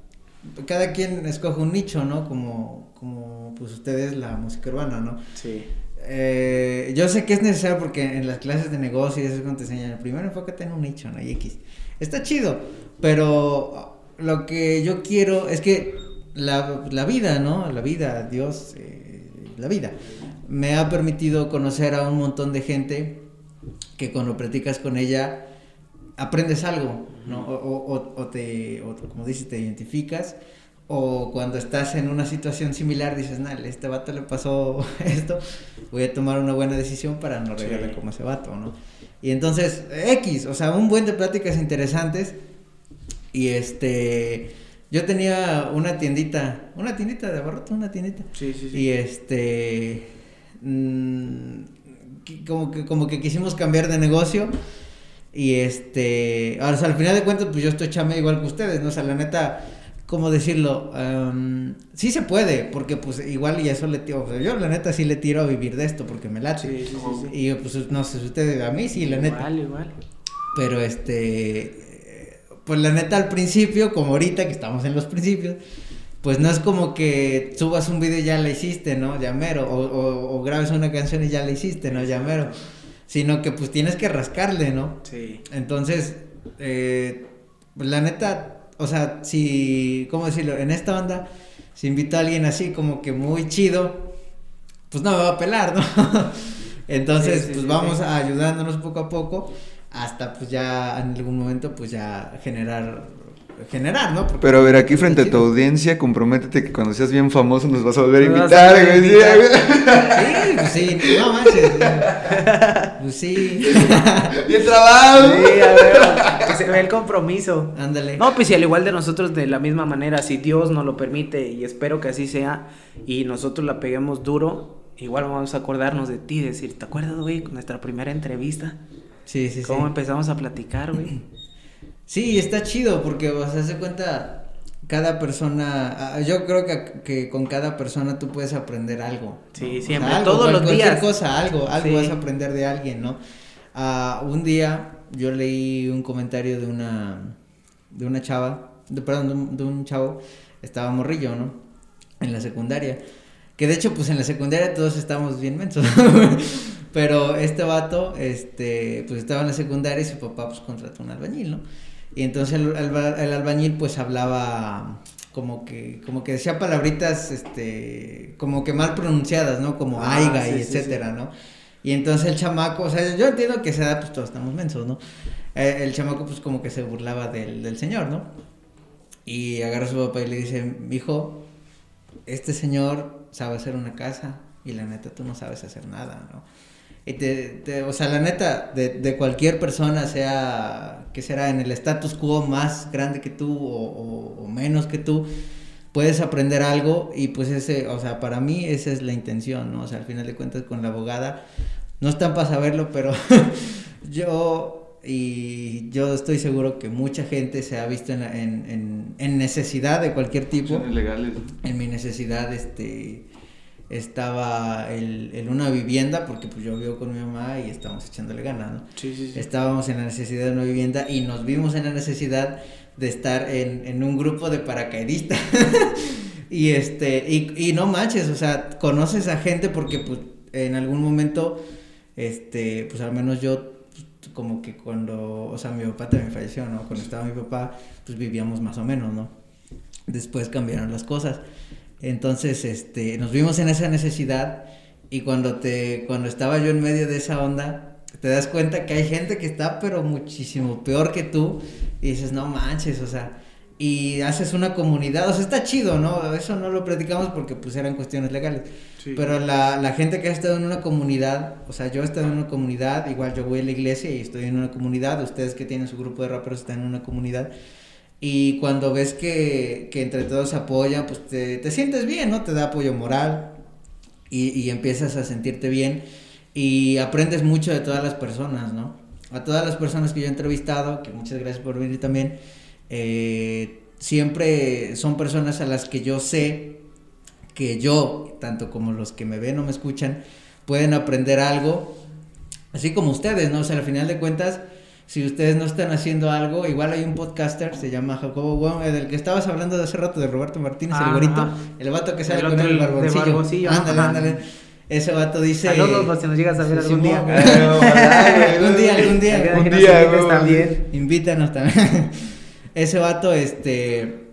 cada quien escoge un nicho, ¿no? Como, como pues ustedes la música urbana, ¿no? Sí. Eh, yo sé que es necesario porque en las clases de negocio y eso es cuando te enseñan, primero enfócate en un nicho, ¿no? Y X. Está chido, pero lo que yo quiero es que la, la vida, ¿no? La vida, Dios, eh, la vida, me ha permitido conocer a un montón de gente que cuando platicas con ella aprendes algo, ¿no? O, o- o- te, o como dices, te identificas. O cuando estás en una situación similar dices, nah, este vato le pasó [laughs] esto, voy a tomar una buena decisión para no Sí. regarle como ese vato, ¿no? Y entonces, X, o sea, un buen de pláticas interesantes. Y este, yo tenía una tiendita, una tiendita de abarrotes, una tiendita. Sí, sí, sí. Y este, mm, como que, como que quisimos cambiar de negocio. Y este, o sea, al final de cuentas, pues yo estoy chame igual que ustedes, ¿no? O sea, la neta, ¿cómo decirlo? Em, sí se puede, porque pues igual y eso le tiro, o sea, yo la neta sí le tiro a vivir de esto, porque me late. Sí, sí, sí, sí. Y pues no sé si ustedes, a mí sí, la neta. Igual, igual. Pero este, pues la neta al principio, como ahorita que estamos en los principios, pues no es como que subas un video y ya la hiciste, ¿no? Ya mero. O, o, o grabes una canción y ya la hiciste, ¿no? Ya mero. Sino que pues tienes que rascarle, ¿no? Sí. Entonces, eh, pues, la neta, o sea, si, ¿cómo decirlo? En esta banda, si invito a alguien así como que muy chido, pues no me va a pelar, ¿no? [laughs] Entonces, Sí, sí, pues sí, vamos ayudándonos poco a poco hasta pues ya en algún momento pues ya generar, generar, ¿no? Porque Pero a ver, aquí frente a tu audiencia, comprométete que cuando seas bien famoso nos vas a volver a invitar, a güey. Sí, pues sí, no manches. Pues sí. [laughs] Bien trabado. Sí, a ver, que se ve el compromiso. Ándale. No, pues y al igual de nosotros de la misma manera, si Dios nos lo permite y espero que así sea y nosotros la peguemos duro, igual vamos a acordarnos de ti, decir, ¿te acuerdas, güey, con nuestra primera entrevista? Sí, sí, sí. ¿Cómo empezamos a platicar, güey? Sí, está chido porque, o sea, se cuenta, cada persona, ah, yo creo que, que con cada persona tú puedes aprender algo. Sí, ¿no? O sea, siempre, algo, todos los cualquier días. cosa, algo, algo Sí. vas a aprender de alguien, ¿no? Ah, un día yo leí un comentario de una, de una chava, de, perdón, de un, de un chavo, estaba morrillo, ¿no? En la secundaria. Que de hecho, pues en la secundaria todos estábamos bien mensos. [laughs] Pero este vato, este, pues estaba en la secundaria y su papá pues contrató un albañil, ¿no? Y entonces el, alba- el albañil pues hablaba como que, como que decía palabritas, este, como que mal pronunciadas, ¿no? Como Ah, aiga sí, y sí, etcétera, ¿no? Y entonces el chamaco, o sea, yo entiendo que a esa edad pues todos estamos mensos, ¿no? Eh, el chamaco pues como que se burlaba del, del señor, ¿no? Y agarra a su papá y le dice, hijo, este señor sabe hacer una casa y la neta tú no sabes hacer nada, ¿no? Y te, te- o sea, la neta, de, de cualquier persona, sea que será en el status quo más grande que tú o, o- o menos que tú, puedes aprender algo y pues ese, o sea, para mí esa es la intención, ¿no? O sea, al final de cuentas con la abogada, no están para saberlo, pero [laughs] yo y yo estoy seguro que mucha gente se ha visto en, en, en, en necesidad de cualquier tipo en mi necesidad este estaba el, en una vivienda porque pues yo vivo con mi mamá y estábamos echándole ganas, ¿no? Sí, sí, sí. Estábamos en la necesidad de una vivienda y nos vimos en la necesidad de estar en, en un grupo de paracaidistas. [laughs] y este, y, y no manches, o sea, conoces a gente porque pues en algún momento, este, pues al menos yo pues, como que cuando, o sea, mi papá también falleció, ¿no? Cuando estaba mi papá, pues vivíamos más o menos, ¿no? Después cambiaron las cosas. Entonces, este, nos vimos en esa necesidad y cuando te, cuando estaba yo en medio de esa onda, te das cuenta que hay gente que está pero muchísimo peor que tú y dices, no manches, o sea, y haces una comunidad, o sea, está chido, ¿no? Eso no lo platicamos porque pues eran cuestiones legales. Pero la, la, gente que ha estado en una comunidad, o sea, yo he estado en una comunidad, igual yo voy a la iglesia y estoy en una comunidad, ustedes que tienen su grupo de raperos están en una comunidad. Y cuando ves que, que entre todos apoyan, pues te, te, sientes bien, ¿no? Te da apoyo moral y, y empiezas a sentirte bien y aprendes mucho de todas las personas, ¿no? A todas las personas que yo he entrevistado, que muchas gracias por venir también eh, siempre son personas a las que yo sé que yo, tanto como los que me ven o me escuchan, pueden aprender algo, así como ustedes, ¿no? O sea, al final de cuentas, si ustedes no están haciendo algo, igual hay un podcaster, se llama Jacobo bueno, del que estabas hablando de hace rato, de Roberto Martínez, el gorito, el vato que sale con el barboncillo. ándale, ándale. Ese vato dice. Saludos, pues si nos llegas a ver algún día. algún día, algún día. Algún día, también. Invítanos también [laughs] ese vato, este,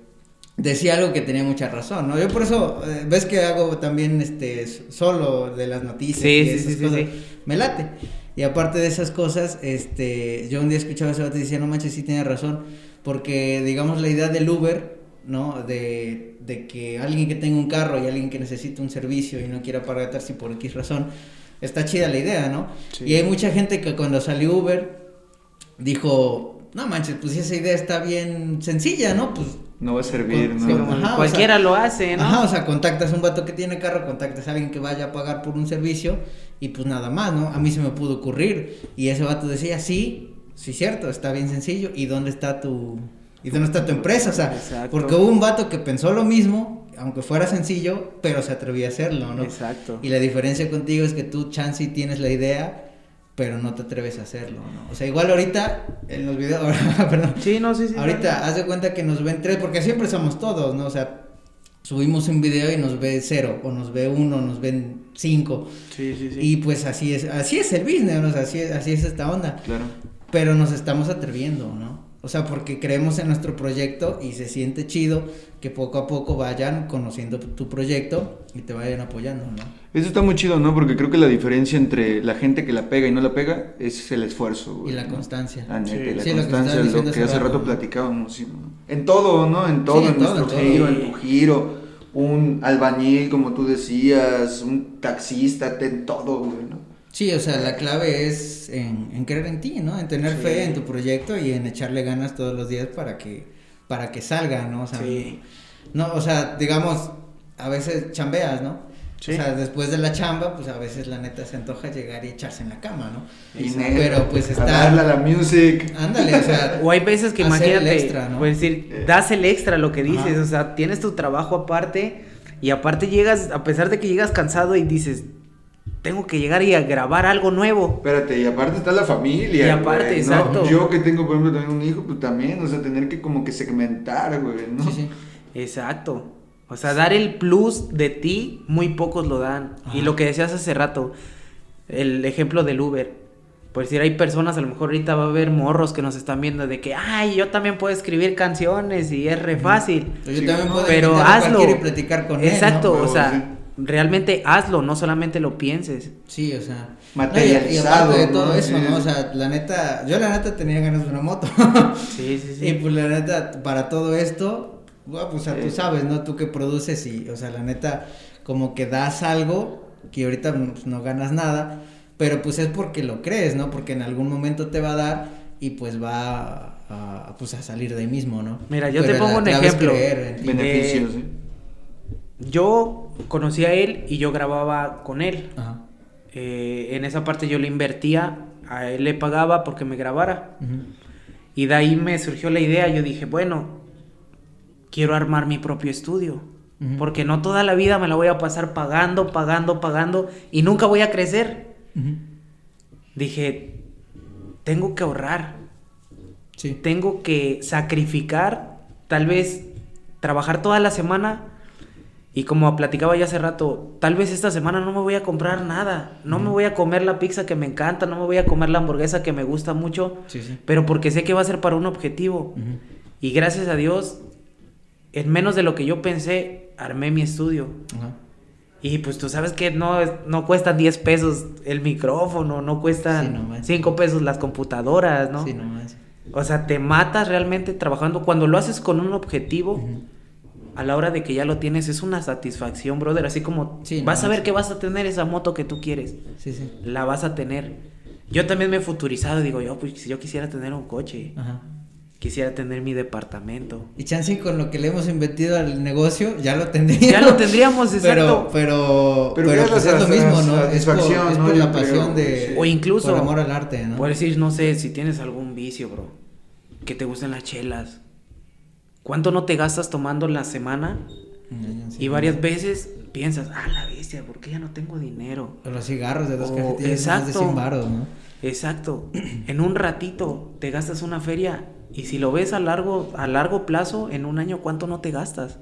decía algo que tenía mucha razón, ¿no? Yo por eso, eh, ves que hago también, este, solo de las noticias sí, y esas cosas, me late. Y aparte de esas cosas, este, yo un día escuchaba a ese vato y decía, no manches, sí tiene razón, porque, digamos, la idea del Uber, ¿no? De, de que alguien que tenga un carro y alguien que necesite un servicio y no quiera pagar taxi por X razón, está chida la idea, ¿no? Y hay mucha gente que cuando salió Uber dijo, no manches, pues esa idea está bien sencilla, ¿no? Pues no va a servir, ¿no? Cualquiera lo hace, ¿no? Ajá, o sea, contactas a un vato que tiene carro, contactas a alguien que vaya a pagar por un servicio y pues nada más, ¿no? A mí se me pudo ocurrir y ese vato decía, sí, sí, cierto, está bien sencillo. ¿Y dónde está tu, y dónde está tu empresa? O sea, porque hubo un vato que pensó lo mismo, aunque fuera sencillo, pero se atrevía a hacerlo, ¿no? Exacto. Y la diferencia contigo es que tú, Chansey, tienes la idea pero no te atreves a hacerlo, ¿no? O sea, igual ahorita, en los videos, [laughs] perdón. Sí, no, sí, sí. Ahorita, haz de cuenta que nos ven tres, porque siempre somos todos, ¿no? O sea, subimos un video y nos ve cero, o nos ve uno, nos ven cinco. Sí, sí, sí. Y pues así es, así es el business, ¿no? O sea, así es, así es esta onda. Claro. Pero nos estamos atreviendo, ¿no? O sea, porque creemos en nuestro proyecto y se siente chido que poco a poco vayan conociendo tu proyecto y te vayan apoyando, ¿no? Eso está muy chido, ¿no? Porque creo que la diferencia entre la gente que la pega y no la pega es el esfuerzo. y la constancia. La neta, y la constancia, lo que, lo que hace rato platicábamos. En todo, ¿no? En todo, en, nuestro giro, en tu giro. Un albañil, como tú decías, un taxista, en todo, güey, ¿no? Sí, o sea, la clave es en, en creer en ti, ¿no? En tener fe en tu proyecto y en echarle ganas todos los días para que, para que salga, ¿no? O sea, no, o sea, digamos, a veces chambeas, ¿no? O sea, después de la chamba, pues a veces la neta se antoja llegar y echarse en la cama, ¿no? Y pero pues está. la music. Ándale, o sea. [laughs] o hay veces que imagínate, extra, ¿no? puedes decir, eh. das el extra lo que dices, o sea, tienes tu trabajo aparte y aparte llegas, a pesar de que llegas cansado y dices, tengo que llegar y a grabar algo nuevo. Espérate, y aparte está la familia. Y aparte, exacto. Yo que tengo, por ejemplo, también un hijo, pues también, o sea, tener que como que segmentar, güey, ¿no? Sí, sí. Exacto. O sea, dar el plus de ti, muy pocos lo dan. Y lo que decías hace rato, el ejemplo del Uber. Por decir, hay personas, a lo mejor ahorita va a haber morros que nos están viendo de que, ay, yo también puedo escribir canciones y es re fácil. Yo también puedo pero hazlo. Y platicar con Exacto, o sea, realmente hazlo, no solamente lo pienses. Sí, o sea. Materializado. y, de todo eso, ¿no? O sea, la neta, yo la neta tenía ganas de una moto. sí, sí, [laughs] sí. Y pues la neta, para todo esto, bueno, pues o sea, tú sabes, ¿no? Tú que produces y, o sea, la neta, como que das algo que ahorita pues, no ganas nada, pero pues es porque lo crees, ¿no? Porque en algún momento te va a dar y pues va a, pues a salir de ahí mismo, ¿no? Mira, yo te pongo un ejemplo. Beneficios, ¿sí? Yo conocí a él y yo grababa con él. Eh, en esa parte yo le invertía, a él le pagaba porque me grabara. Y de ahí me surgió la idea, yo dije, bueno, quiero armar mi propio estudio. Porque no toda la vida me la voy a pasar pagando, pagando, pagando y nunca voy a crecer. Dije, tengo que ahorrar. Tengo que sacrificar, tal vez trabajar toda la semana y como platicaba ya hace rato, tal vez esta semana no me voy a comprar nada, no me voy a comer la pizza que me encanta, no me voy a comer la hamburguesa que me gusta mucho, pero porque sé que va a ser para un objetivo. Y gracias a Dios, en menos de lo que yo pensé, armé mi estudio. Y pues tú sabes que no, no cuestan 10 pesos el micrófono, no cuestan 5 pesos las computadoras, ¿no? Sí, no O sea, te matas realmente trabajando. Cuando lo haces con un objetivo, a la hora de que ya lo tienes, es una satisfacción, brother. Así como Sí, vas no, a ver sí. que vas a tener esa moto que tú quieres. Sí, sí. La vas a tener. Yo también me he futurizado. Digo, yo, pues si yo quisiera tener un coche, Ajá. quisiera tener mi departamento. Y chance con lo que le hemos invertido al negocio, ya lo tendríamos. Ya lo tendríamos, exacto. Pero, pero, Pero pero, ya pues es lo mismo, ¿no? Es por, es ¿no? por Yo la creo, pasión de... O incluso- Por amor al arte, ¿no? Por decir, no sé, si tienes algún vicio, bro. Que te gusten las chelas. ¿Cuánto no te gastas tomando la semana? Sí. Y varias veces piensas, ah, la bestia, ¿por qué ya no tengo dinero? O los cigarros de dos cajetillas más de exacto. 100 baros, ¿no? Exacto. [clears throat] En un ratito te gastas una feria y si lo ves a largo, a largo plazo, en un año, ¿cuánto no te gastas?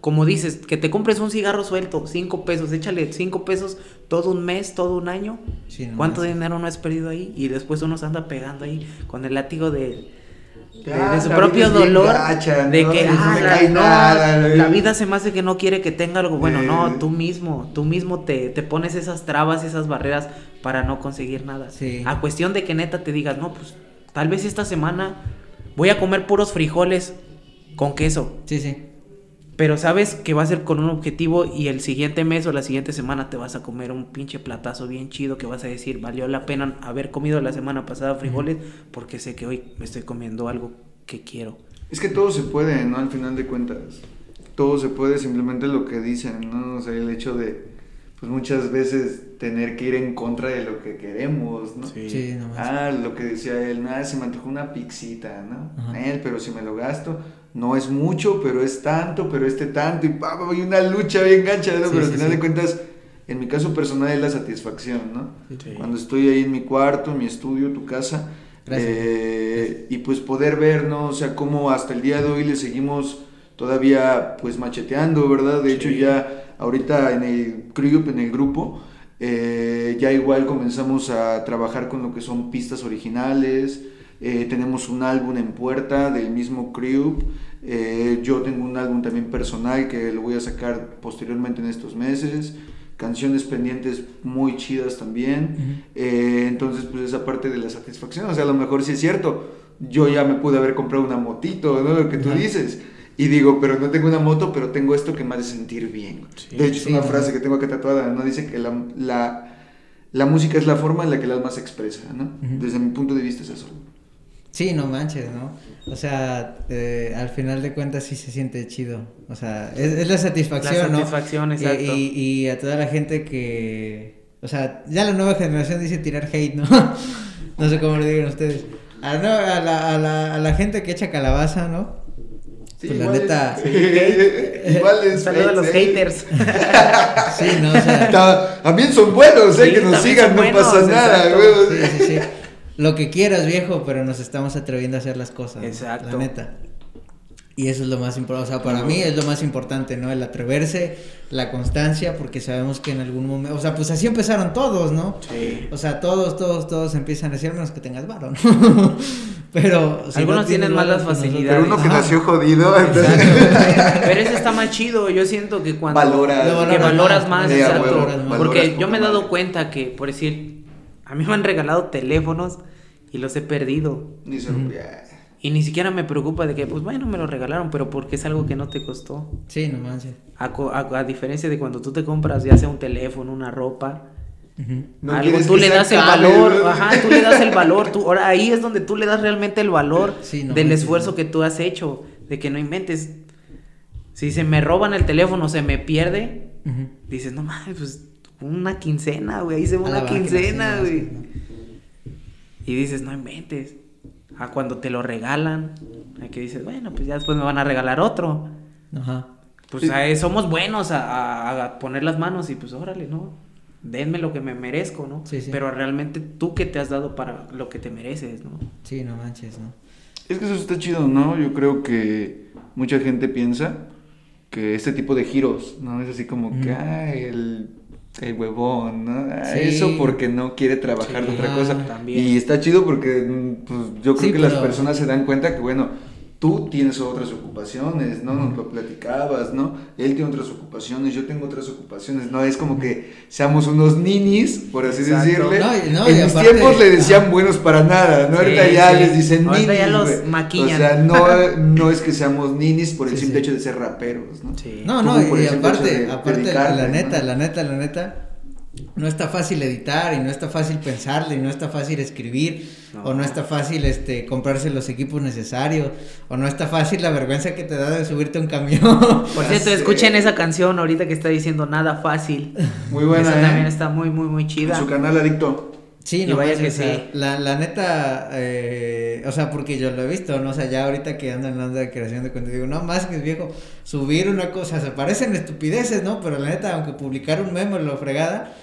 Como dices, que te compres un cigarro suelto, cinco pesos, échale cinco pesos todo un mes, todo un año. No ¿Cuánto dinero no has perdido ahí? Y después uno se anda pegando ahí con el látigo de, de- su propio dolor. gacha, de que no ah, la, no, nada, la güey. vida se me hace que no quiere que tenga algo bueno. Eh. No, tú mismo, tú mismo te, te pones esas trabas, esas barreras para no conseguir nada. Sí. A cuestión de que neta te digas, no, pues tal vez esta semana voy a comer puros frijoles con queso. Sí, sí. Pero sabes que va a ser con un objetivo y el siguiente mes o la siguiente semana te vas a comer un pinche platazo bien chido que vas a decir, valió la pena haber comido la semana pasada frijoles porque sé que hoy me estoy comiendo algo que quiero. Es que todo se puede, ¿no? Al final de cuentas. Todo se puede, simplemente lo que dicen, ¿no? O sea, el hecho de, pues muchas veces tener que ir en contra de lo que queremos, ¿no? Sí, no manches. Ah, lo que decía él, nada, se me antojó una pixita, ¿no? Él, pero si me lo gasto, no es mucho, pero es tanto, pero este tanto, y pa, pa, y una lucha bien gancha, ¿no? Sí, pero sí, al final sí. de cuentas, en mi caso personal es la satisfacción, ¿no? Sí. Cuando estoy ahí en mi cuarto, en mi estudio, tu casa, Gracias. eh, y pues poder ver, ¿no? O sea, cómo hasta el día de hoy le seguimos todavía pues macheteando, ¿verdad? De hecho Sí. ya ahorita en el group, en el grupo, eh, ya igual comenzamos a trabajar con lo que son pistas originales, eh, tenemos un álbum en puerta del mismo crew, eh, yo tengo un álbum también personal que lo voy a sacar posteriormente en estos meses, canciones pendientes muy chidas también, eh, entonces pues esa parte de la satisfacción, o sea, a lo mejor sí es cierto, yo ya me pude haber comprado una motito, ¿no? Lo que tú dices. Y digo, pero no tengo una moto, pero tengo esto que me hace sentir bien. Sí. de hecho, es una frase que tengo acá tatuada, ¿no? Dice que la, la, la música es la forma en la que el alma se expresa, ¿no? Desde mi punto de vista es eso. Sí, no manches, ¿no? O sea, eh, al final de cuentas sí se siente chido. O sea, es, es la satisfacción, La ¿no? satisfacción, Y- exacto. Y, y a toda la gente que... O sea, ya la nueva generación dice tirar hate, ¿no? [laughs] no sé cómo lo digan ustedes. A la, nueva- a la, a la, a la gente que echa calabaza, ¿no? Pues la neta- [laughs] igual Un es saludo a los ¿eh? haters. [laughs] Sí, ¿no? O sea... [laughs] Ta- También son buenos, ¿eh? Sí, que nos sigan, no buenos, pasa nada, güey. Sí, sí, sí. Lo que quieras, viejo, pero nos estamos atreviendo a hacer las cosas. ¿no? Exacto. La neta. Y eso es lo más importante. O sea, para mí es lo más importante, ¿no? El atreverse, la constancia, porque sabemos que en algún momento. O sea, pues así empezaron todos, ¿no? Sí. O sea, todos, todos, todos empiezan a decir, a menos que tengas varo, ¿no? [laughs] Pero. si Algunos no tienen más varo, las pues facilidades. Pero uno que Ajá. nació jodido, entonces... [laughs] Pero ese está más chido. Yo siento que cuando. Valora- Lo que valoras más, exacto. huevo, Valoras más. Porque valoras yo me he dado cuenta que, por decir, a mí me han regalado teléfonos y los he perdido. Ni se- Ujú. Y ni siquiera me preocupa de que, pues bueno, me lo regalaron, pero porque es algo que no te costó. Sí, no manches. A, co- a- a diferencia de cuando tú te compras ya sea un teléfono, una ropa. No algo, tú que le das el valor, ¿no? ajá, tú le das el valor, tú, ahora ahí es donde tú le das realmente el valor Sí, no del manches, esfuerzo ¿no? que tú has hecho, de que no inventes. Si se me roban el teléfono, se me pierde, dices, no mames, pues una quincena, güey, ahí se va una quincena, güey. Y dices, no inventes. A cuando te lo regalan, a que dices, bueno, pues ya después me van a regalar otro. Ajá. Pues Sí. somos buenos a, a- a poner las manos y pues órale, ¿no? Denme lo que me merezco, ¿no? Sí, sí. Pero realmente tú que te has dado para lo que te mereces, ¿no? Sí, no manches, ¿no? Es que eso está chido, ¿no? Yo creo que mucha gente piensa que este tipo de giros, ¿no? Es así como que, ay, el, el huevón, ¿no? Ah, Sí. Eso porque no quiere trabajar de otra ah, cosa. también. Y está chido porque mm, pues, yo creo Sí, que las personas se dan cuenta que, bueno, tú tienes otras ocupaciones, ¿no? Nos lo platicabas, ¿no? Él tiene otras ocupaciones, yo tengo otras ocupaciones, ¿no? Es como que seamos unos ninis, por así Exacto. decirle. No, no, en mis aparte- tiempos le decían ajá. buenos para nada, ¿no? Sí, Ahorita ya sí. les dicen Ahorita ninis. ya los maquillan. O sea, no, [laughs] no es que seamos ninis por el Sí, simple sí. hecho de ser raperos, ¿no? Sí. No, no, y aparte, de aparte, la ¿no? neta, la neta, la neta, no está fácil editar y no está fácil pensarle y no está fácil escribir No. o no está fácil este comprarse los equipos necesarios o no está fácil la vergüenza que te da de subirte a un camión. [laughs] Por cierto, sé. escuchen esa canción ahorita que está diciendo nada fácil. Muy buena, Esa ¿eh? también está muy, muy, muy En chida. su canal Adicto. Sí, Y no vaya que o sea, sí. La, la neta, eh, o sea, porque yo lo he visto, ¿no? O sea, ya ahorita que ando en la creación de contenido, digo, no más que es viejo, subir una cosa, se parecen estupideces, ¿no? Pero la neta, aunque publicar un memo lo fregada,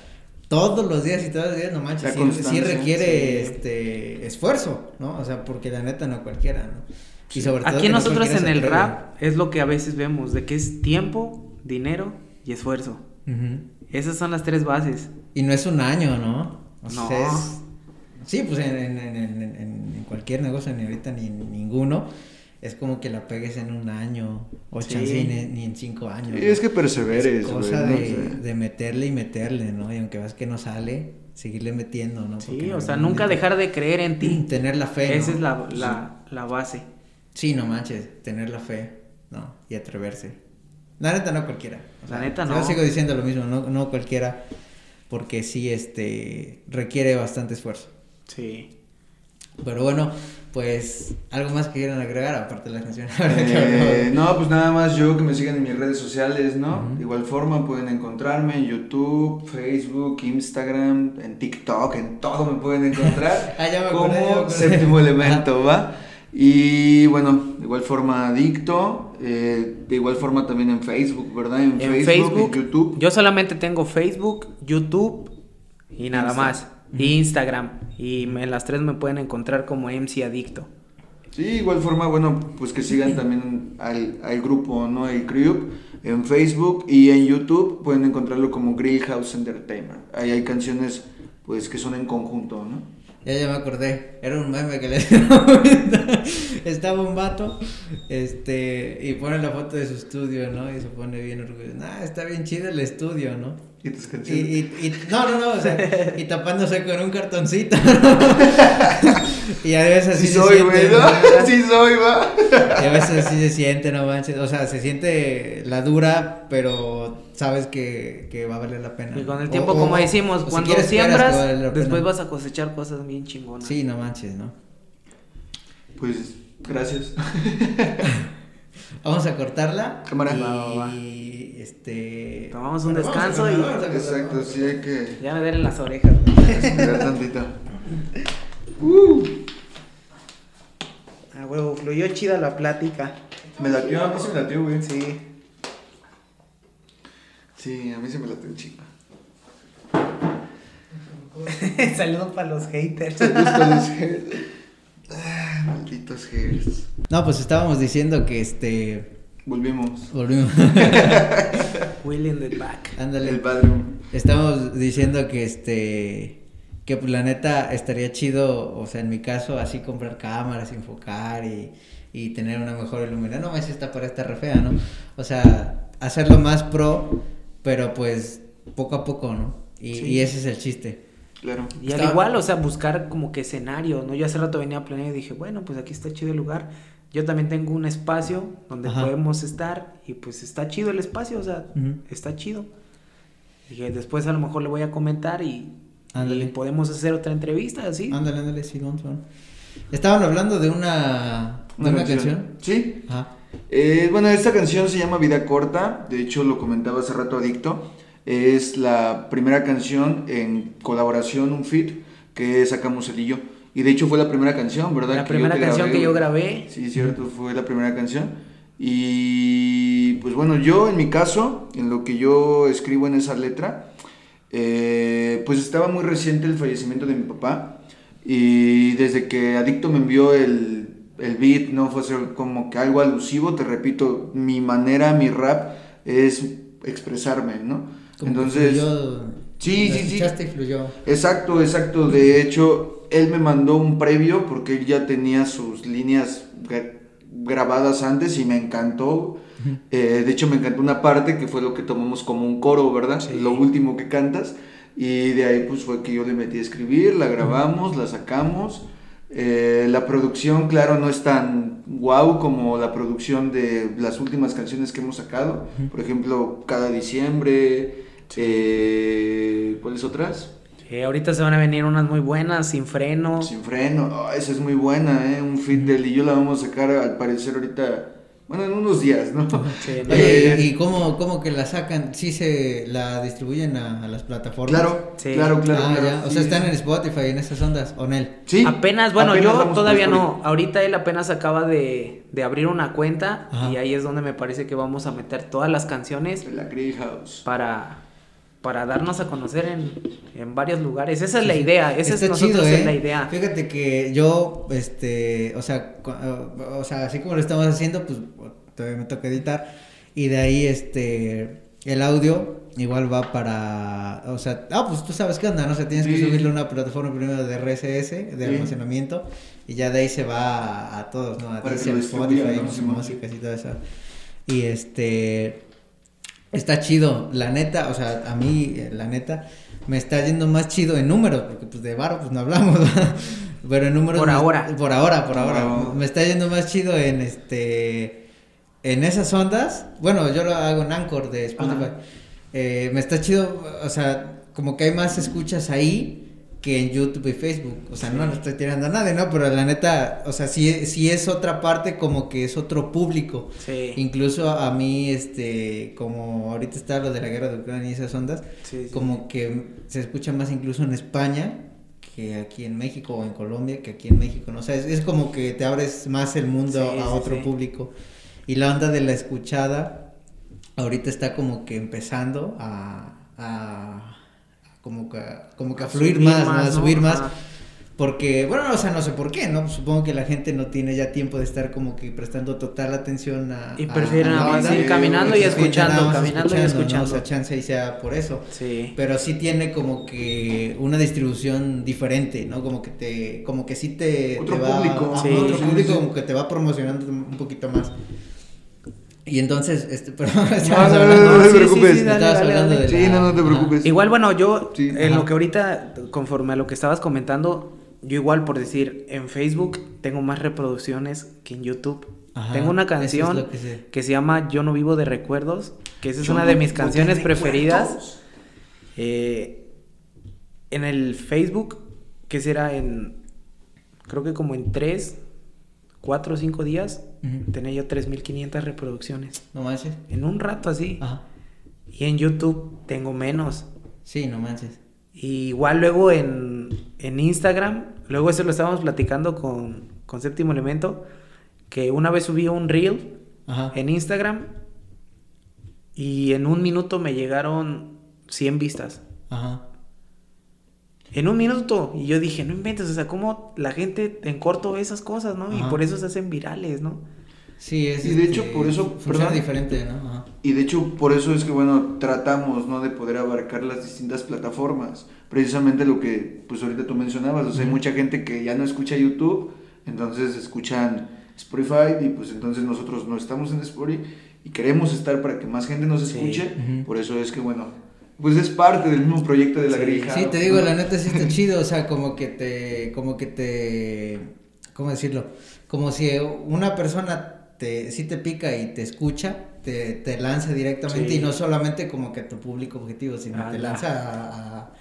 todos los días y todos los días, no manches, sí, requiere sí. este esfuerzo, ¿no? O sea, porque la neta no cualquiera, ¿no? Y sobre todo Aquí no nosotros en el rap es lo que a veces vemos, de que es tiempo, dinero y esfuerzo. Esas son las tres bases. Y no es un año, ¿no? O sea, No. es- Sí, pues en, en, en, en, cualquier negocio, ni ahorita ni en ninguno, es como que la pegues en un año, o Sí. chance ni, ni en cinco años. ¿no? es que perseveres, Es güey, cosa ¿no? de, de meterle y meterle, ¿no? Y aunque vas que no sale, seguirle metiendo, ¿no? Sí, Porque o sea, nunca dejar de creer en ti. [clears throat] Tener la fe, Esa ¿no? es la, la, la base. Sí, no manches, tener la fe, ¿no? Y atreverse. La neta no cualquiera. O La sea, neta Yo no. sigo diciendo lo mismo, no, no cualquiera, porque sí, este, requiere bastante esfuerzo. Sí. Pero bueno, pues algo más que quieran agregar aparte de la canción. [laughs] Eh, no, pues nada más yo que me sigan en mis redes sociales, ¿no? De igual forma pueden encontrarme en YouTube, Facebook, Instagram, en TikTok, en todo me pueden encontrar [laughs] Ah, ya me acordé, ya me como acordé. séptimo elemento, [laughs] ¿va? Y bueno, de igual forma adicto, eh, de igual forma también en Facebook, ¿verdad? En, En Facebook, Facebook, en YouTube. yo solamente tengo Facebook, YouTube y nada Insta. más. Y Instagram. Y en las tres me pueden encontrar como MC Adicto. Sí, igual forma, bueno, pues que sigan también al, al grupo, ¿no? El Crew en Facebook y en YouTube pueden encontrarlo como Grill House Entertainment. Ahí hay canciones, pues, que son en conjunto, ¿no? Ya, ya me acordé, era un meme que le [laughs] Estaba un vato, este, y pone la foto de su estudio, ¿no? Y se pone bien orgulloso. Nah, está bien chido el estudio, ¿no? Y tus Y, canciones. y, y- no, no, no, o sea, y tapándose con un cartoncito. [laughs] y a veces así sí se soy, siente. güey, ¿no? ¿no? Sí soy, va. Y a veces así se siente, no manches. O sea, se siente la dura, pero sabes que, que va a valer la pena. Y con el tiempo, o- como o decimos, cuando siembras, después vas a cosechar cosas bien chingonas. Sí, no manches, ¿no? Pues, gracias. [laughs] Vamos a cortarla. Cámara. Y, Va, va, va. Este. Tomamos un Bueno, vamos a descanso y- Exacto, sí hay que Ya me duelen las orejas. güey. esperar tantito. Uh, Ah, huevo, fluyó chida la plática. me latió, a mí se me latió, güey. Sí. Sí, a mí se me latió chico. [laughs] Saludos para los haters. Ah, malditos haters. No, pues estábamos diciendo que este. Volvimos. Volvimos. [laughs] Will in the back. Ándale. El bathroom. Estamos diciendo que este que pues la neta estaría chido, o sea, en mi caso, así comprar cámaras, enfocar y, y tener una mejor iluminación. No, más esta para esta re fea, ¿no? O sea, hacerlo más pro, pero pues poco a poco, ¿no? Y, Sí. y ese es el chiste. Claro. Y al igual, o sea, buscar como que escenario, ¿no? Yo hace rato venía a planear y dije, bueno, pues aquí está chido el lugar. Yo también tengo un espacio donde Ajá. podemos estar y pues está chido el espacio, o sea, Ujú. está chido. Dije, después a lo mejor le voy a comentar y, y podemos hacer otra entrevista, así. Ándale, ándale, Simón, Simón. Estaban hablando de una, de una canción. Sí. Ajá. Eh, bueno, esta canción se llama Vida Corta. De hecho, lo comentaba hace rato Adicto. Es la primera canción en colaboración, un feat, que sacamos él y yo. Y de hecho fue la primera canción, ¿verdad? La yo primera te canción que yo grabé. Sí, cierto, fue la primera canción. Y pues bueno, yo en mi caso, en lo que yo escribo en esa letra, eh, pues estaba muy reciente el fallecimiento de mi papá. Y desde que Adicto me envió el, el beat, no fue ser como que algo alusivo, te repito, mi manera, mi rap es expresarme, ¿no? Como que Entonces, fluyó, sí, sí, sí. fluyó. Exacto, exacto. De hecho, él me mandó un previo porque él ya tenía sus líneas gra- grabadas antes y me encantó. Eh, de hecho, me encantó una parte que fue lo que tomamos como un coro, ¿verdad? Sí. Lo último que cantas. Y de ahí pues fue que yo le metí a escribir, la grabamos, la sacamos. Eh, la producción, claro, no es tan guau como la producción de las últimas canciones que hemos sacado. Por ejemplo, cada diciembre. eh, ¿Cuáles otras? Sí, ahorita se van a venir unas muy buenas, sin freno. Sin freno. Oh, esa es muy buena, ¿eh? Un fit del y yo la vamos a sacar al parecer ahorita. Bueno, en unos días, ¿no? [laughs] Sí, [laughs] no, Eh, ¿y cómo, cómo que la sacan? ¿Sí se la distribuyen a, a las plataformas? Claro, Sí. claro, claro. ah, claro, ya. O sí, sea, están sí. en Spotify, en esas ondas, o en él. Sí. Apenas, bueno, apenas yo todavía no. Ahorita él apenas acaba de, de abrir una cuenta Ajá. y ahí es donde me parece que vamos a meter todas las canciones De la Grey House. para, para darnos a conocer en, en varios lugares. Esa es la idea, esa es Está nosotros chido, es ¿eh? la idea. Fíjate que yo, este, o sea, o sea, así como lo estamos haciendo, pues todavía me toca editar. Y de ahí, este, el audio igual va para, o sea, ah, pues tú sabes qué onda, ¿no? O sea, tienes que Sí. subirle a una plataforma primero de RSS, de Sí. almacenamiento, y ya de ahí se va a, a todos, ¿no? A que Spotify, músicas y todo eso. Y este, está chido, la neta, o sea, a mí, eh, la neta, me está yendo más chido en números, porque pues de varo pues no hablamos, ¿verdad? [laughs] pero en números... Por ahora. Por ahora, por ahora. No. Me está yendo más chido en este, en esas ondas, bueno, yo lo hago en Anchor de Spotify. Eh, me está chido, o sea, como que hay más escuchas ahí que en YouTube y Facebook, o sea, no le estoy tirando a nadie, ¿no? Pero la neta, o sea, sí, sí es otra parte como que es otro público. Sí. Incluso a mí, este, como ahorita está lo de la guerra de Ucrania y esas ondas, Sí, como que se escucha más incluso en España que aquí en México o en Colombia que aquí en México, ¿no? O sea, es, es como que te abres más el mundo a otro público. Y la onda de la escuchada, ahorita está como que empezando a- a como que, como que a, fluir subir más, ¿no? más, a ¿no? subir más. Ajá. Porque, bueno, o sea, no sé por qué, ¿no? Supongo que la gente no tiene ya tiempo de estar como que prestando total atención a... Y prefieren a la nada más onda. ir caminando y escuchando, más caminando y ¿no? escuchando. O sea, chance y sea por eso. Sí. Pero sí tiene como que una distribución diferente, ¿no? Como que te, como que sí te, Otro te va, público. Sí. otro público como que te va promocionando un poquito más. Y entonces, este, [laughs] pero No, no, hablando, no, no te sí, sí, preocupes. sí, dale, estabas dale, hablando dale. de Sí, la- no, no te ajá. preocupes. Igual, bueno, yo, Sí. en Ajá. lo que ahorita, conforme a lo que estabas comentando, yo igual por decir, en Facebook tengo más reproducciones que en YouTube. Ajá, tengo una es canción que se llama Yo no vivo de recuerdos, que esa es Yo una no de mis canciones de preferidas. Eh, en el Facebook, que será en, creo que como en 3, 4 o 5 días, Ujú. tenía yo 3.500 reproducciones. No manches. En un rato así. Ajá. Y en YouTube tengo menos. Sí, no manches. Y igual luego en, en Instagram, luego eso lo estábamos platicando con, con Séptimo Elemento, que una vez subí un reel Ajá. en Instagram y en un minuto me llegaron 100 vistas. Ajá. En un minuto. Y yo dije, no inventes, o sea, cómo la gente en corto ve esas cosas, ¿no? Y Ajá. por eso se hacen virales, ¿no? Sí, es Y de hecho, este, por eso, perdón. diferente, ¿no? Ajá. Y de hecho, por eso es que, bueno, tratamos, ¿no? De poder abarcar las distintas plataformas. Precisamente lo que, pues ahorita tú mencionabas, o sea, hay mucha gente que ya no escucha YouTube, entonces escuchan Spotify y pues entonces nosotros no estamos en Spotify y queremos estar para que más gente nos Sí. escuche. Ujú. Por eso es que, bueno, pues es parte del mismo proyecto de la grija. Sí, te digo, la neta sí está [laughs] chido, o sea, como que te, como que te, ¿cómo decirlo? Como si una persona te, sí te pica y te escucha, te, te lanza directamente Sí. y no solamente como que a tu público objetivo, sino te lanza a, a,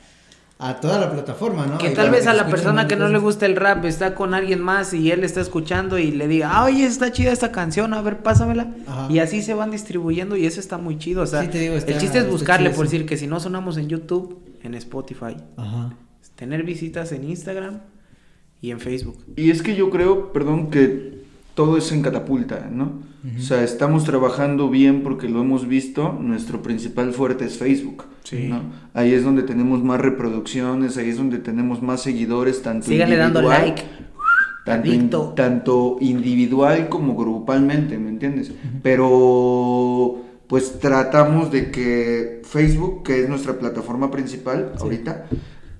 a toda la plataforma, ¿no? Que Y tal vez a la persona que no le gusta el rap está con alguien más y él está escuchando y le diga, ah, oye, está chida esta canción, a ver, pásamela. Ajá. Y así se van distribuyendo y eso está muy chido. O sea, Sí, te digo, está- el chiste es buscarle, por decir que si no sonamos en YouTube, en Spotify, Ajá. tener visitas en Instagram y en Facebook. Y es que yo creo, perdón, que todo es en catapulta, ¿no? O sea, estamos trabajando bien porque lo hemos visto. Nuestro principal fuerte es Facebook. Sí. ¿no? Ahí es donde tenemos más reproducciones, ahí es donde tenemos más seguidores, tanto Síganle dando individual- like. Tanto, in- tanto individual como grupalmente, ¿me entiendes? Pero pues tratamos de que Facebook, que es nuestra plataforma principal ahorita,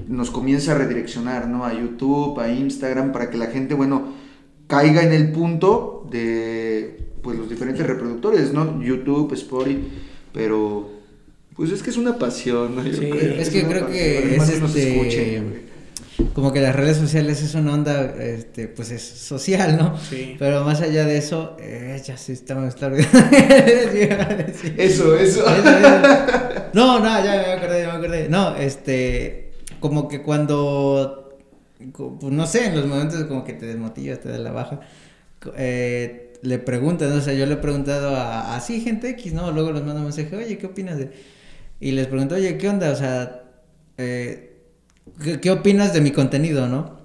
nos comience a redireccionar, ¿no? A YouTube, a Instagram, para que la gente, bueno, caiga en el punto de pues los diferentes reproductores, ¿no? YouTube, Spotify, pero pues es que es una pasión, ¿no? Yo Sí, creo es que creo pasión, que además es nos este, escuchen, güey. como que las redes sociales es una onda, este, pues es social, ¿no? Sí. Pero más allá de eso, eh, ya sí estamos. [laughs] Eso, eso. Eso. No, no, ya me acordé, ya me acordé. No, este, como que cuando, pues no sé, en los momentos como que te desmotivas, te da la baja, eh, le preguntan, ¿no? o sea, yo le he preguntado a, así gente X, ¿no? Luego les mando un mensaje, oye, ¿qué opinas de...? Y les pregunto, oye, ¿qué onda? O sea, eh, ¿qué, qué opinas de mi contenido, no?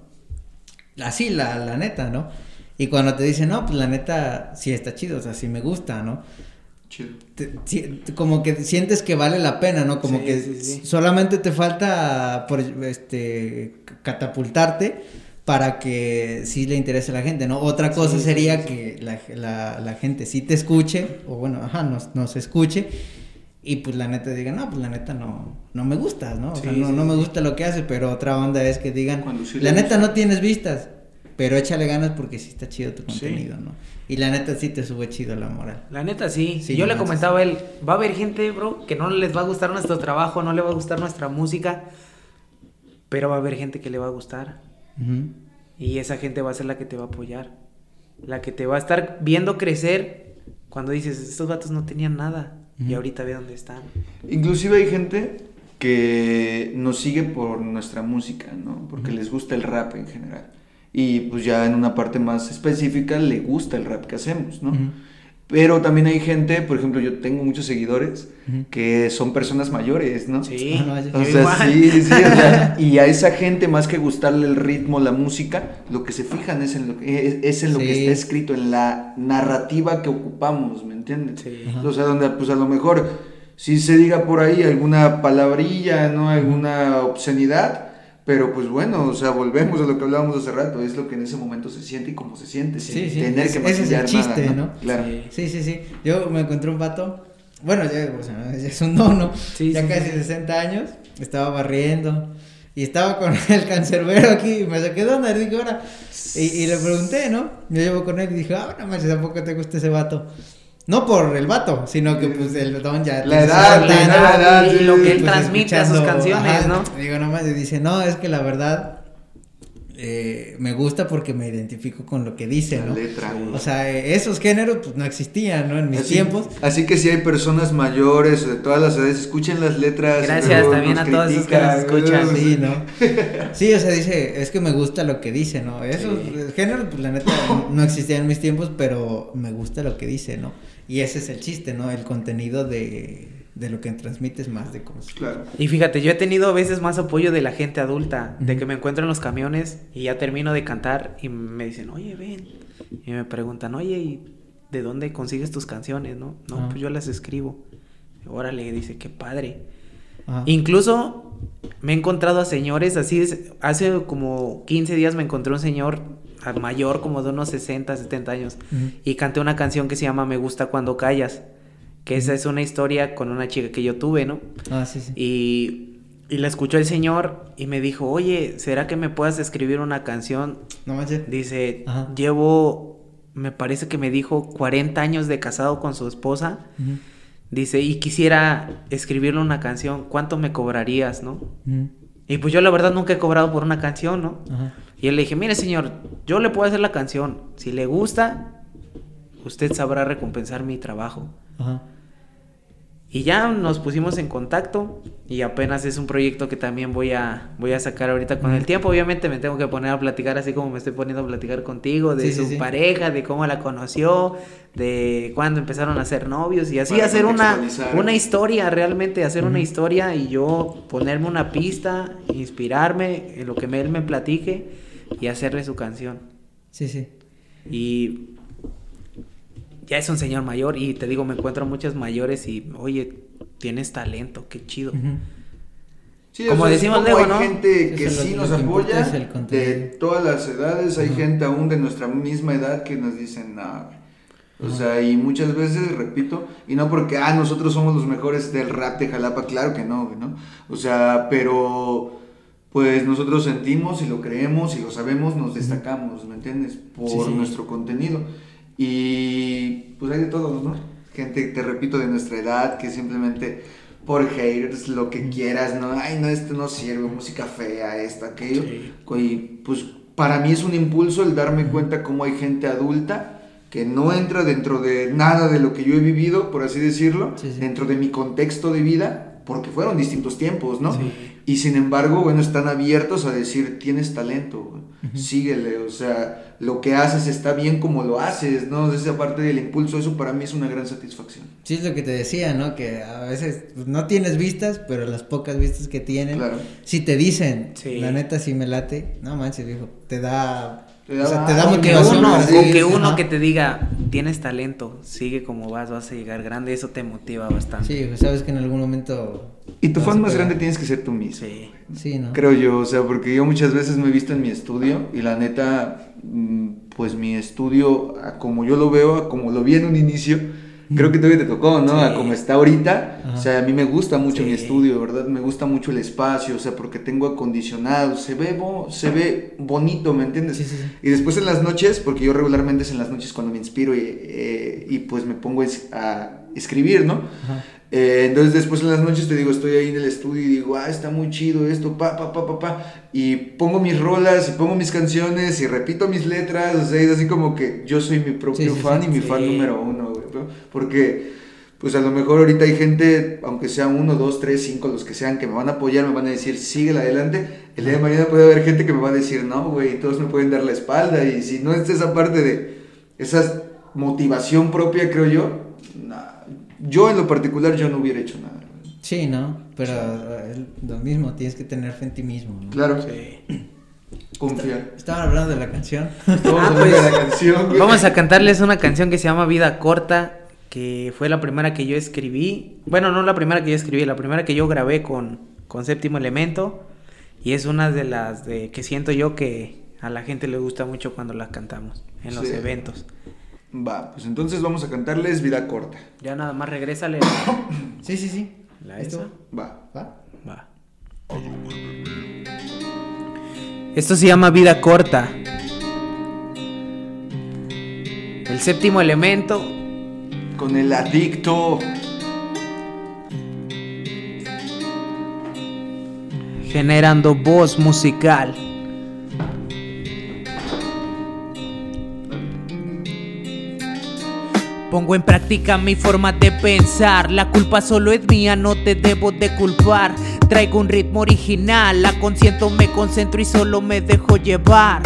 Así, la, la neta, ¿no? Y cuando te dicen, no, pues la neta sí está chido, o sea, sí me gusta, ¿no? Chido. te- si- como que sientes que vale la pena, ¿no? Como Sí, que sí, sí. solamente te falta por este catapultarte para que sí le interese a la gente, ¿no? Otra cosa Sí, sería sí, sí. que la, la, la gente sí te escuche, o bueno, ajá, nos, nos escuche, y pues la neta diga, no, pues la neta no, no me gustas, ¿no? O sea, no, no me gusta lo que hace, pero otra onda es que digan, la neta no tienes vistas, pero échale ganas porque sí está chido tu contenido, ¿no? Y la neta sí te sube chido la moral. La neta sí. Sí, Yo le manches. comentaba a él, va a haber gente, bro, que no les va a gustar nuestro trabajo, no le va a gustar nuestra música, pero va a haber gente que le va a gustar. Y esa gente va a ser la que te va a apoyar. La que te va a estar viendo crecer cuando dices, estos vatos no tenían nada. Y ahorita ve dónde están. Inclusive hay gente que nos sigue por nuestra música, ¿no? Porque les gusta el rap en general. Y pues ya en una parte más específica le gusta el rap que hacemos, ¿no? Pero también hay gente, por ejemplo, yo tengo muchos seguidores que son personas mayores, ¿no? Sí, Ah, no, yo- O sea, igual. sí, sí, o sea, [laughs] y a esa gente más que gustarle el ritmo, la música, lo que se fijan es en lo que, es, es en lo que está escrito, en la narrativa que ocupamos, ¿me entiendes? Sí. Ajá. O sea, donde pues a lo mejor si se diga por ahí alguna palabrilla, ¿no? Alguna obscenidad, pero pues bueno, o sea, volvemos a lo que hablábamos hace rato, es lo que en ese momento se siente y cómo se siente, sin Sí, tener que ese es el maquillar chiste, nada, ¿no? Claro. Sí. Sí, sí. Yo me encontré un vato. Bueno, ya, o sea, ya es un dono. Sí, ya sí, casi sí. 60 años. Estaba barriendo. Y estaba con [laughs] el cancerbero aquí. Y me saqué de onda. Y dije, ahora. Y, y le pregunté, ¿no? Yo llevo con él y dije, ah, no manches, tampoco te gusta ese vato. No por el vato, sino que pues el don ya. La edad, 60 la edad, y lo que él pues, transmite a sus canciones, ¿no? Digo, nomás, y dice, no, es que la verdad. Eh, me gusta porque me identifico con lo que dice, La ¿no? letra. O sea, eh, esos géneros pues no existían, ¿no? En mis Así- tiempos. Así que si hay personas mayores de todas las edades, escuchen las letras. Gracias también a todos esos que nos critican, escuchan. ¿no? Sí, ¿no? Sí, o sea, dice, es que me gusta lo que dice, ¿no? Esos Sí. géneros, pues la neta, no existían en mis tiempos, pero me gusta lo que dice, ¿no? Y ese es el chiste, ¿no? El contenido de, de lo que transmites más de cosas. Claro. Y fíjate, yo he tenido a veces más apoyo de la gente adulta, de que me encuentro en los camiones y ya termino de cantar y me dicen, oye, ven. Y me preguntan, oye, ¿y de dónde consigues tus canciones, no? No, Ah. pues yo las escribo. Órale, dice, qué padre. Ajá. Incluso me he encontrado a señores así, es- hace como 15 días me encontré un señor mayor, como de unos 60, 70 años, y canté una canción que se llama Me gusta cuando callas, que esa es una historia con una chica que yo tuve, ¿no? Ah, sí, sí. Y, y la escuchó el señor y me dijo, oye, ¿será que me puedas escribir una canción? No manches. Dice, Ajá. llevo, me parece que me dijo 40 años de casado con su esposa. Dice, y quisiera escribirle una canción, ¿cuánto me cobrarías, no? Y pues yo la verdad nunca he cobrado por una canción, ¿no? Ajá. Y él le dije, mire señor, yo le puedo hacer la canción. Si le gusta, usted sabrá recompensar mi trabajo. Ajá. Y ya nos pusimos en contacto y apenas es un proyecto que también voy a, voy a sacar ahorita con el tiempo. Obviamente me tengo que poner a platicar así como me estoy poniendo a platicar contigo, de Sí, su sí. pareja, de cómo la conoció, de cuándo empezaron a ser novios y así Para hacer una, una historia, realmente hacer una historia y yo ponerme una pista, inspirarme en lo que él me platique y hacerle su canción. Sí, sí. Y ya es un señor mayor y te digo, me encuentro muchas mayores y, oye, tienes talento, qué chido. Sí, Como o sea, decimos luego, hay ¿no? gente que sí lo- nos apoya de todas las edades, hay gente aún de nuestra misma edad que nos dicen, no, güey". o sea, y muchas veces, repito, y no porque, ah, nosotros somos los mejores del rap de Jalapa, claro que no, ¿no? O sea, pero pues nosotros sentimos y lo creemos y lo sabemos, nos destacamos, ¿me entiendes? Por Sí, sí. nuestro contenido. Y pues hay de todos, ¿no? Gente, te repito, de nuestra edad que simplemente por haters, lo que quieras, ¿no? Ay, no, esto no sirve, música fea, esto, aquello. Y pues para mí es un impulso el darme cuenta cómo hay gente adulta que no entra dentro de nada de lo que yo he vivido, por así decirlo, dentro de mi contexto de vida, porque fueron distintos tiempos, ¿no? Y sin embargo, bueno, están abiertos a decir, tienes talento, síguele, o sea, lo que haces está bien como lo haces, ¿no? Esa parte del impulso, eso para mí es una gran satisfacción. Sí, es lo que te decía, ¿no? Que a veces pues, no tienes vistas, pero las pocas vistas que tienen, si te dicen, la neta sí me late, no manches, viejo, te da te da, o que uno, o que, uno que te diga, tienes talento, sigue como vas, vas a llegar grande, eso te motiva bastante. Sí, pues sabes que en algún momento... Y tu fan más grande tienes que ser tú mismo. Sí. sí, ¿no? Creo yo, o sea, porque yo muchas veces me he visto en mi estudio y la neta, mm, pues mi estudio, como yo lo veo, como lo vi en un inicio, creo que todavía te tocó, ¿no? A como está ahorita. O sea, a mí me gusta mucho mi estudio, ¿verdad? Me gusta mucho el espacio, o sea, porque tengo acondicionado, se ve, se ve bonito, ¿me entiendes? Sí, y después en las noches, porque yo regularmente es en las noches cuando me inspiro y, eh, y pues me pongo a escribir, ¿no? Eh, entonces después en las noches te digo, estoy ahí en el estudio y digo, ah, está muy chido esto, pa, pa, pa, pa, pa. Y pongo mis rolas y pongo mis canciones y repito mis letras, o sea, es así como que yo soy mi propio fan y mi fan número uno, güey, Porque, pues a lo mejor ahorita hay gente, aunque sea uno, dos, tres, cinco, los que sean, que me van a apoyar, me van a decir, sigue adelante. El día de mañana puede haber gente que me va a decir, no, güey, todos me pueden dar la espalda. Y si no es esa parte de esa motivación propia, creo yo, yo en lo particular yo no hubiera hecho nada. Sí, ¿no? Pero lo mismo, tienes que tener fe en ti mismo. ¿no? Claro. Sí. [clears throat] Confiar. Estaban hablando de la canción. [laughs] Ah, pues, de la canción. Vamos a cantarles una canción que se llama Vida Corta, que fue la primera que yo escribí. Bueno, no la primera que yo escribí, la primera que yo grabé con, con Séptimo Elemento. Y es una de las de, que siento yo que a la gente le gusta mucho cuando las cantamos en los eventos. Va, pues entonces vamos a cantarles Vida Corta. Ya nada más regrésale. [coughs] sí, sí, sí. ¿La ¿Esto? Va. Va. Va. Esto se llama Vida Corta. El séptimo elemento. Con el adicto. Generando voz musical. Pongo en práctica mi forma de pensar. La culpa solo es mía, no te debo de culpar. Traigo un ritmo original, la consiento, me concentro y solo me dejo llevar.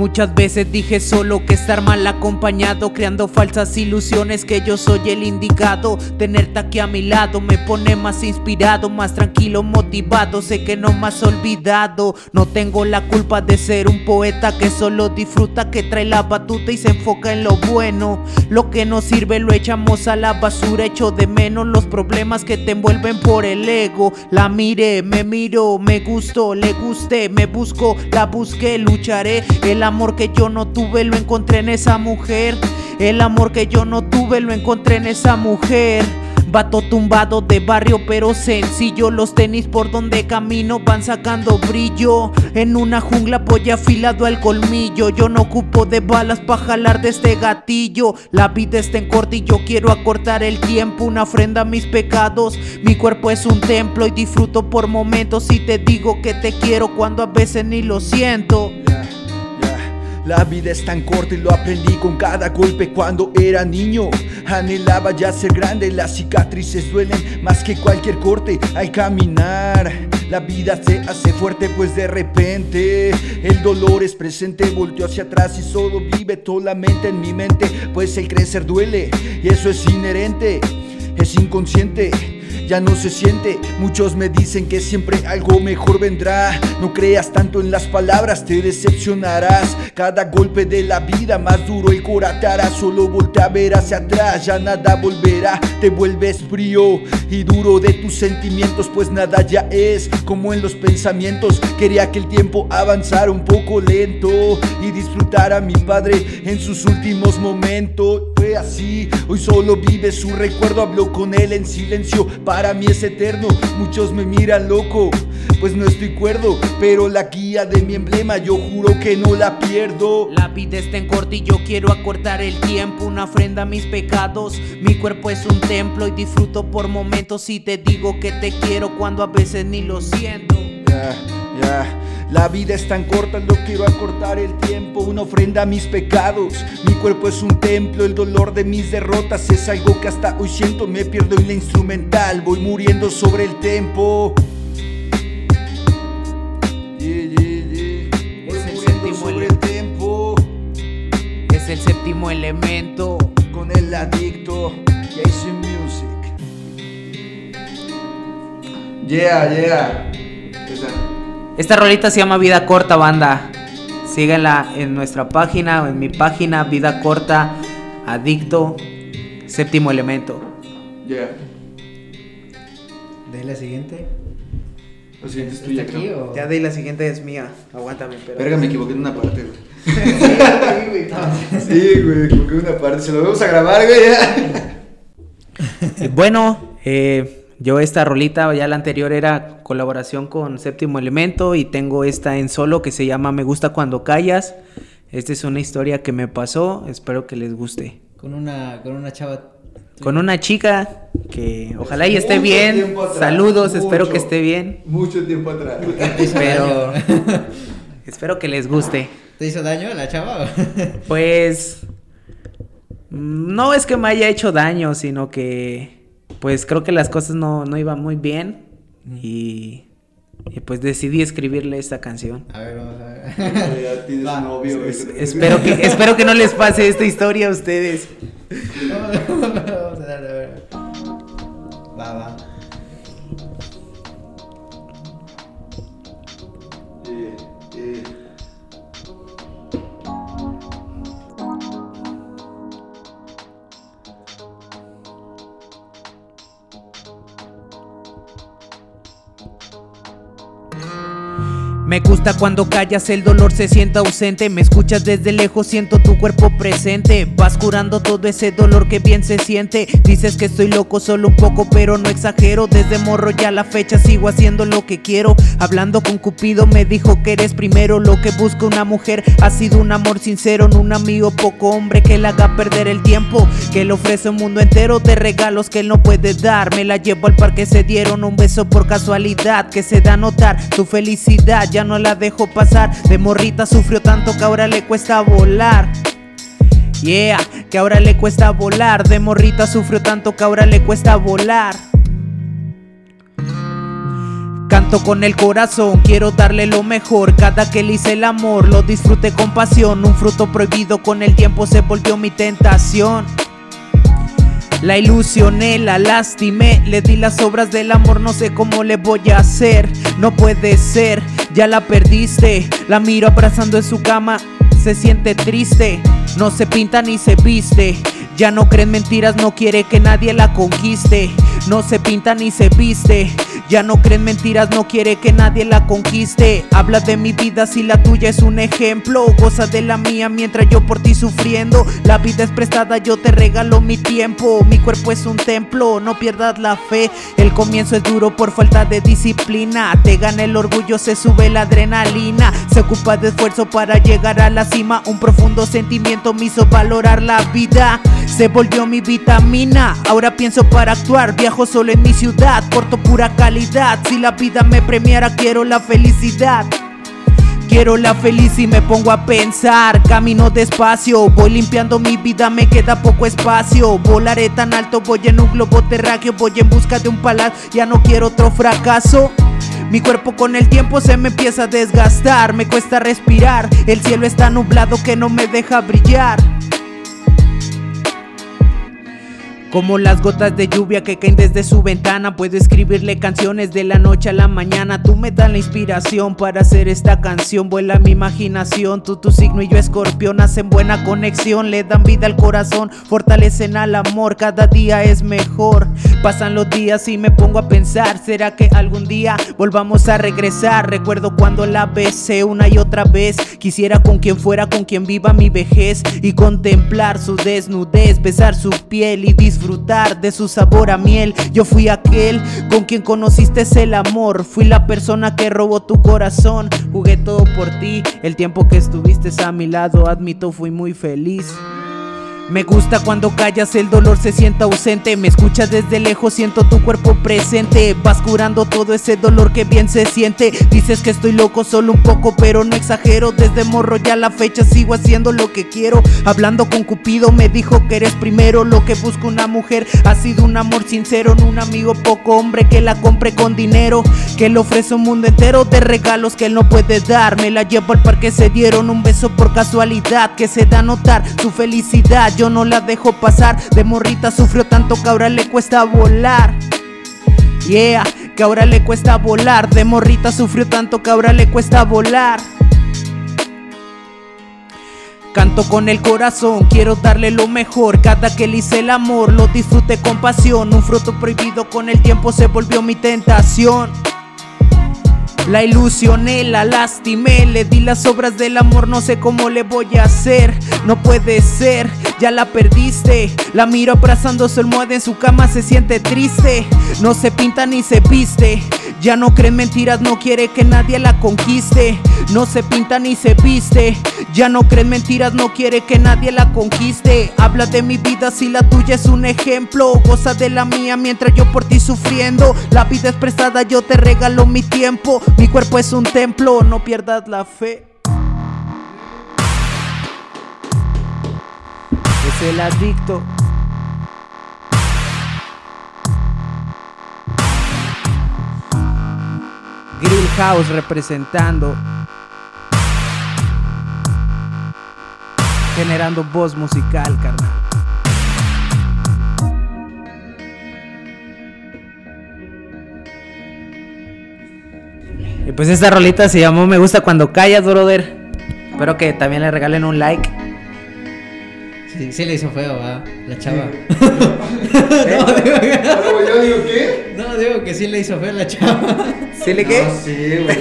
Muchas veces dije solo que estar mal acompañado, creando falsas ilusiones que yo soy el indicado. Tenerte aquí a mi lado me pone más inspirado, más tranquilo, motivado. Sé que no más olvidado. No tengo la culpa de ser un poeta que solo disfruta, que trae la batuta y se enfoca en lo bueno. Lo que no sirve lo echamos a la basura, echo de menos los problemas que te envuelven por el ego. La miré, me miro, me gustó, le gusté, me busco, la busqué, lucharé. El amor que yo no tuve lo encontré en esa mujer. El amor que yo no tuve lo encontré en esa mujer. Vato tumbado de barrio pero sencillo. Los tenis por donde camino van sacando brillo. En una jungla voy afilado al colmillo. Yo no ocupo de balas para jalar de este gatillo. La vida está en corte y yo quiero acortar el tiempo. Una ofrenda a mis pecados. Mi cuerpo es un templo y disfruto por momentos. Y te digo que te quiero cuando a veces ni lo siento la vida es tan corta y lo aprendí con cada golpe cuando era niño. Anhelaba ya ser grande, las cicatrices duelen más que cualquier corte al caminar. La vida se hace fuerte pues de repente el dolor es presente, volteo hacia atrás y solo vive solamente en mi mente, pues el crecer duele y eso es inherente, es inconsciente ya no se siente. Muchos me dicen que siempre algo mejor vendrá. No creas tanto en las palabras, te decepcionarás. Cada golpe de la vida más duro el corazón Solo voltea a ver hacia atrás, ya nada volverá. Te vuelves frío y duro de tus sentimientos, pues nada ya es como en los pensamientos. Quería que el tiempo avanzara un poco lento y disfrutar a mi padre en sus últimos momentos. Fue así. Hoy solo vive su recuerdo, hablo con él en silencio. Para mí es eterno, muchos me miran loco, pues no estoy cuerdo. Pero la guía de mi emblema, yo juro que no la pierdo. La vida está en corto y yo quiero acortar el tiempo. Una ofrenda a mis pecados. Mi cuerpo es un templo y disfruto por momentos. Y te digo que te quiero cuando a veces ni lo siento. La vida es tan corta, no quiero acortar el tiempo. Una ofrenda a mis pecados. Mi cuerpo es un templo, el dolor de mis derrotas es algo que hasta hoy siento. Me pierdo en la instrumental, voy muriendo sobre el tempo. El séptimo elemento. Con el adicto, Jason Music. Yeah, yeah. Esta rolita se llama Vida Corta Banda. Síguela en nuestra página o en mi página Vida Corta Adicto Séptimo Elemento. Yeah. De la siguiente. Lo siguiente es ¿Está tuya, aquí creo. o...? Ya de la siguiente es mía. Aguántame, pero. Verga, me equivoqué en una parte, güey. [laughs] Sí, güey, me equivoqué en una parte. Se lo vamos a grabar, güey. ya. [laughs] Bueno, eh, yo esta rolita, ya la anterior era colaboración con Séptimo Elemento y tengo esta en solo que se llama Me gusta cuando callas. Esta es una historia que me pasó, espero que les guste. Con una, con una chava... Con una chica que ojalá y esté bien. atrás, Saludos, espero que esté bien. Mucho tiempo atrás. ¿Te hizo Pero-? [laughs] Espero que les guste. ¿Te hizo daño la chava? Pues no es que me haya hecho daño, sino que pues creo que las cosas no, no iban muy bien y, y, pues decidí escribirle esta canción. A ver, vamos a ver. [laughs] Ya Va. novio. Es- espero que [laughs] espero que no les pase esta historia a ustedes. [laughs] Vamos a darle, a ver. Va, va. Me gusta cuando callas, el dolor se siente ausente. Me escuchas desde lejos, siento tu cuerpo presente. Vas curando todo ese dolor que bien se siente. Dices que estoy loco solo un poco, pero no exagero. Desde morro ya la fecha sigo haciendo lo que quiero. Hablando con Cupido me dijo que eres primero. Lo que busca una mujer ha sido un amor sincero, un amigo poco hombre que le haga perder el tiempo. Que le ofrece un mundo entero de regalos que él no puede dar. Me la llevo al parque, se dieron un beso por casualidad. Que se da a notar su felicidad, ya no la dejo pasar. De morrita sufrió tanto que ahora le cuesta volar. Yeah, que ahora le cuesta volar. De morrita sufrió tanto que ahora le cuesta volar. Canto con el corazón, quiero darle lo mejor. Cada que le hice el amor, lo disfruté con pasión. Un fruto prohibido con el tiempo se volvió mi tentación. La ilusioné, la lastimé, le di las obras del amor, no sé cómo le voy a hacer. No puede ser, ya la perdiste. La miro abrazando en su cama, se siente triste. No se pinta ni se viste. Ya no creen mentiras, no quiere que nadie la conquiste. No se pinta ni se viste. Ya no creen mentiras, no quiere que nadie la conquiste. Habla de mi vida si la tuya es un ejemplo. Goza de la mía mientras yo por ti sufriendo. La vida es prestada, yo te regalo mi tiempo. Mi cuerpo es un templo, no pierdas la fe. El comienzo es duro por falta de disciplina. Te gana el orgullo, se sube la adrenalina. Se ocupa de esfuerzo para llegar a la cima. Un profundo sentimiento me hizo valorar la vida. Se volvió mi vitamina. Ahora pienso para actuar. Viajo solo en mi ciudad. Porto pura calidad. Si la vida me premiara, quiero la felicidad. Quiero la feliz y me pongo a pensar. Camino despacio, voy limpiando mi vida, me queda poco espacio. Volaré tan alto, voy en un globo terráqueo, voy en busca de un palacio. Ya no quiero otro fracaso. Mi cuerpo con el tiempo se me empieza a desgastar, me cuesta respirar. El cielo está nublado que no me deja brillar. Como las gotas de lluvia que caen desde su ventana, puedo escribirle canciones de la noche a la mañana. Tú me das la inspiración para hacer esta canción. Vuela mi imaginación, tú tu signo y yo escorpión hacen buena conexión, le dan vida al corazón, fortalecen al amor. Cada día es mejor. Pasan los días y me pongo a pensar, ¿será que algún día volvamos a regresar? Recuerdo cuando la besé una y otra vez. Quisiera con quien fuera, con quien viva mi vejez y contemplar su desnudez, besar su piel y disfrutar disfrutar de su sabor a miel. Yo fui aquel con quien conociste el amor. Fui la persona que robó tu corazón. Jugué todo por ti. El tiempo que estuviste a mi lado, admito, fui muy feliz. Me gusta cuando callas, el dolor se sienta ausente. Me escuchas desde lejos, siento tu cuerpo presente. Vas curando todo ese dolor que bien se siente. Dices que estoy loco solo un poco, pero no exagero. Desde morro ya la fecha sigo haciendo lo que quiero. Hablando con Cupido me dijo que eres primero. Lo que busco una mujer ha sido un amor sincero. No un amigo poco hombre que la compre con dinero. Que le ofrece un mundo entero de regalos que él no puede dar. Me la llevo al parque, se dieron un beso por casualidad. Que se da a notar su felicidad yo no la dejo pasar. De morrita sufrió tanto que ahora le cuesta volar. Yeah, que ahora le cuesta volar. De morrita sufrió tanto que ahora le cuesta volar. Canto con el corazón, quiero darle lo mejor. Cada que le hice el amor, lo disfruté con pasión. Un fruto prohibido con el tiempo se volvió mi tentación. La ilusioné, la lastimé, le di las obras del amor, no sé cómo le voy a hacer. No puede ser, ya la perdiste. La miro abrazando su almohada en su cama, se siente triste. No se pinta ni se viste. Ya no cree mentiras, no quiere que nadie la conquiste. No se pinta ni se viste. Ya no cree mentiras, no quiere que nadie la conquiste. Habla de mi vida si la tuya es un ejemplo. Goza de la mía mientras yo por ti sufriendo. La vida es prestada, yo te regalo mi tiempo. Mi cuerpo es un templo, no pierdas la fe. Es el adicto. Grill House representando. Generando voz musical, carnal. Y pues esta rolita se llamó Me gusta cuando callas, brother. Espero que también le regalen un like. Sí, sí le hizo feo, ¿va? La chava. [laughs] no, digo, yo digo, ¿qué? No, digo que sí le hizo feo la chava. ¿Sí le qué? No, sí, güey,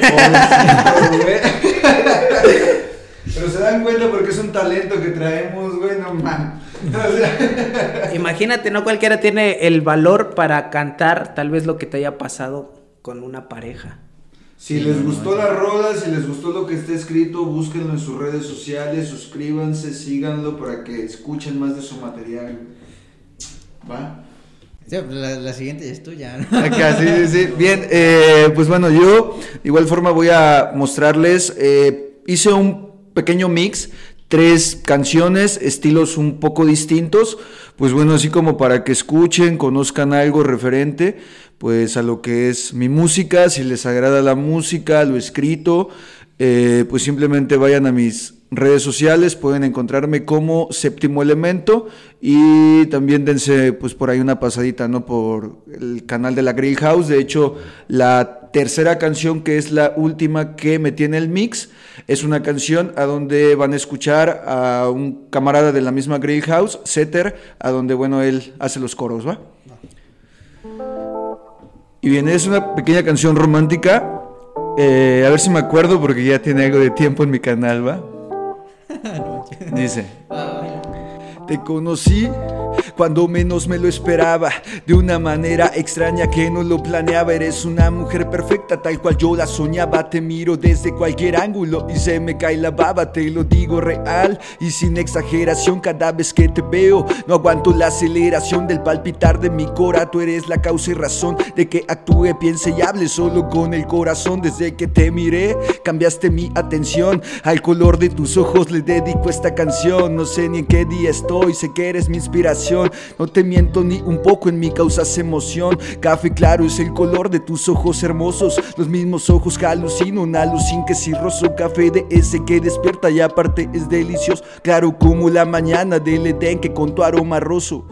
se dan cuenta porque es un talento que traemos, güey, no man. [laughs] Imagínate, no cualquiera tiene el valor para cantar tal vez lo que te haya pasado con una pareja. Si les gustó la rola, si les gustó lo que está escrito, búsquenlo en sus redes sociales, suscríbanse, síganlo para que escuchen más de su material. ¿Va? La, la, siguiente es tuya. [laughs] Acá, sí, sí, sí. [laughs] Bien, eh, pues bueno, yo de igual forma voy a mostrarles, eh, hice un pequeño mix, tres canciones, estilos un poco distintos, pues bueno, así como para que escuchen, conozcan algo referente, pues a lo que es mi música, si les agrada la música, lo escrito, eh, pues simplemente vayan a mis redes sociales, pueden encontrarme como séptimo elemento y también dense pues por ahí una pasadita, ¿no? Por el canal de la Grill House, de hecho la tercera canción que es la última que me tiene el mix, es una canción a donde van a escuchar a un camarada de la misma Grill House, Setter, a donde bueno él hace los coros, ¿va? Y bien, es una pequeña canción romántica. Eh, a ver si me acuerdo porque ya tiene algo de tiempo en mi canal, ¿va? [laughs] Dice. Te conocí cuando menos me lo esperaba, de una manera extraña que no lo planeaba. Eres una mujer perfecta, tal cual yo la soñaba. Te miro desde cualquier ángulo y se me cae la baba. Te lo digo real y sin exageración. Cada vez que te veo, no aguanto la aceleración del palpitar de mi cora. Tú eres la causa y razón de que actúe, piense y hable solo con el corazón. Desde que te miré, cambiaste mi atención. Al color de tus ojos le dedico esta canción. No sé ni en qué día estoy sé que eres mi inspiración. No te miento ni un poco, en mi causas emoción. Café claro es el color de tus ojos hermosos. Los mismos ojos que alucino, una alucin que roso Café de ese que despierta y aparte es delicioso. Claro como la mañana del Edén que con tu aroma roso.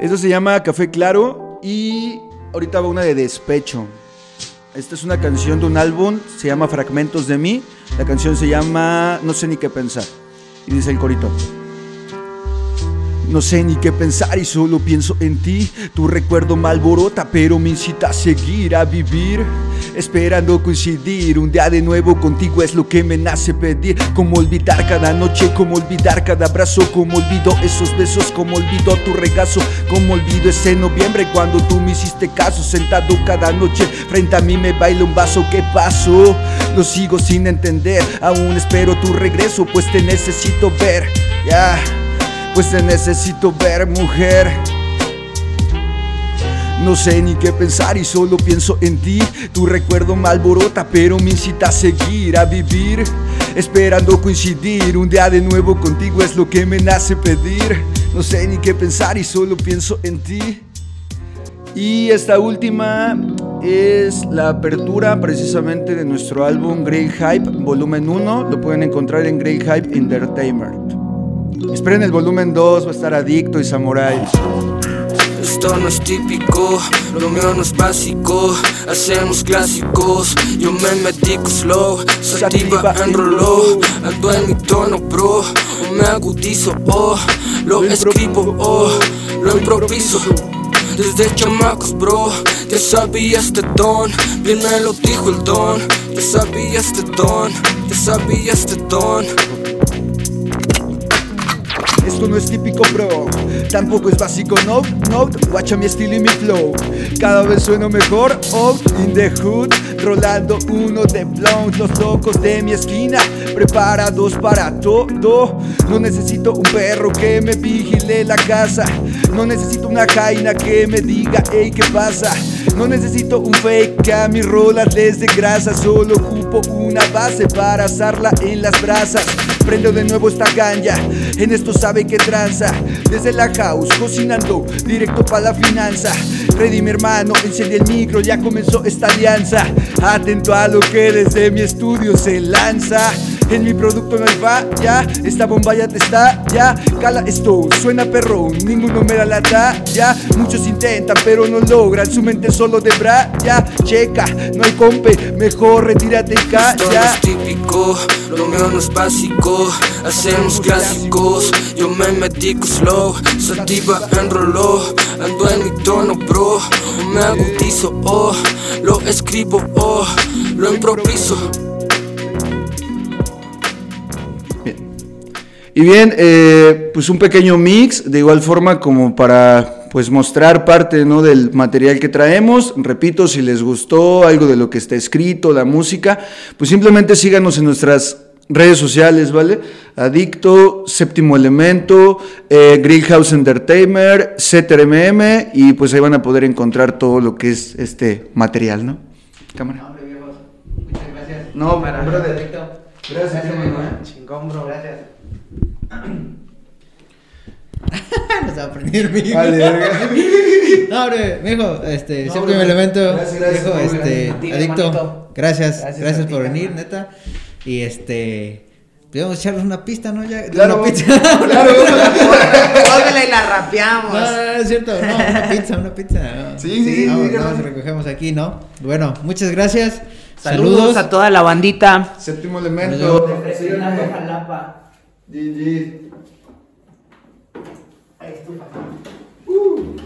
Esto se llama Café Claro y ahorita va una de despecho. Esta es una canción de un álbum, se llama Fragmentos de mí. La canción se llama No sé ni qué pensar. Y dice el corito. No sé ni qué pensar y solo pienso en ti. Tu recuerdo me alborota, pero me incita a seguir, a vivir. Esperando coincidir un día de nuevo contigo es lo que me nace pedir. Como olvidar cada noche, como olvidar cada abrazo, como olvido esos besos, como olvido tu regazo, como olvido ese noviembre cuando tú me hiciste caso. Sentado cada noche frente a mí me baila un vaso. ¿Qué pasó? Lo sigo sin entender. Aún espero tu regreso, pues te necesito ver. Ya. Pues te necesito ver, mujer. No sé ni qué pensar y solo pienso en ti. Tu recuerdo me alborota, pero me incita a seguir, a vivir. Esperando coincidir un día de nuevo contigo es lo que me nace pedir. No sé ni qué pensar y solo pienso en ti. Y esta última es la apertura precisamente de nuestro álbum Grey Hype, volumen 1. Lo pueden encontrar en Grey Hype Entertainment. Esperen el volumen 2, va a estar Adicto y Samurai. Esto no es típico, lo mío no es básico. Hacemos clásicos, yo me metí con slow. Sativa enroló, ando en mi tono pro. O me agudizo, oh, lo escribo, oh, lo improviso. Desde chamacos, bro, ya sabía este don. Bien me lo dijo el don. Ya sabía este don, ya sabía este don. Esto no es típico bro, tampoco es básico no, no, guacha mi estilo y mi flow. Cada vez sueno mejor, out in the hood. Rolando uno de blunt, los locos de mi esquina. Preparados para todo. No necesito un perro que me vigile la casa. No necesito una jaina que me diga, hey, ¿qué pasa? No necesito un fake que a mis rolas les de grasa. Solo ocupo una base para asarla en las brasas Prendo de nuevo esta ganja, en esto sabe que tranza. Desde la house, cocinando, directo pa' la finanza. Ready mi hermano, encendí el micro, ya comenzó esta alianza. Atento a lo que desde mi estudio se lanza en mi producto no hay ya esta bomba ya te está, ya Cala esto, suena perro, ninguno me la da, ya Muchos intentan pero no logran, su mente solo de bra, ya Checa, no hay compe, mejor retírate y calla. Esto no es típico, lo mío no es básico. Hacemos clásicos, yo me metí con slow Sativa enroló, ando en mi tono bro. Me agudizo, oh, lo escribo, oh, lo improviso Y bien, eh, pues un pequeño mix, de igual forma como para pues mostrar parte ¿no? del material que traemos. Repito, si les gustó algo de lo que está escrito, la música, pues simplemente síganos en nuestras redes sociales, ¿vale? Adicto, Séptimo Elemento, eh, Greenhouse Entertainer, CTRMM, y pues ahí van a poder encontrar todo lo que es este material, ¿no? Cámara. No. Muchas gracias. No, Para- brother. Perfecto. Gracias, Gracias, hermano, amigo. Chingón, bro. Gracias. [laughs] no se va a prender mi Vale. [laughs] No, hombre, mijo, este, No, elemento. gracias, gracias, mijo, este, ti, adicto. hermanito. Gracias, Gracias gracias, a ti, por venir, neta. Y este, podemos echarles una pista, ¿no? Ya, Claro, una pizza. claro. [laughs] Póngala y la No, rapeamos. no, no, es cierto, no, una pizza, una pizza. no. Sí, sí, sí, Vamos, sí, vamos, carnal. recogemos aquí, ¿no? Bueno, muchas gracias. Saludos, a toda la bandita. Séptimo Elemento. vemos. Jalapa. de, de... É, estou... uh!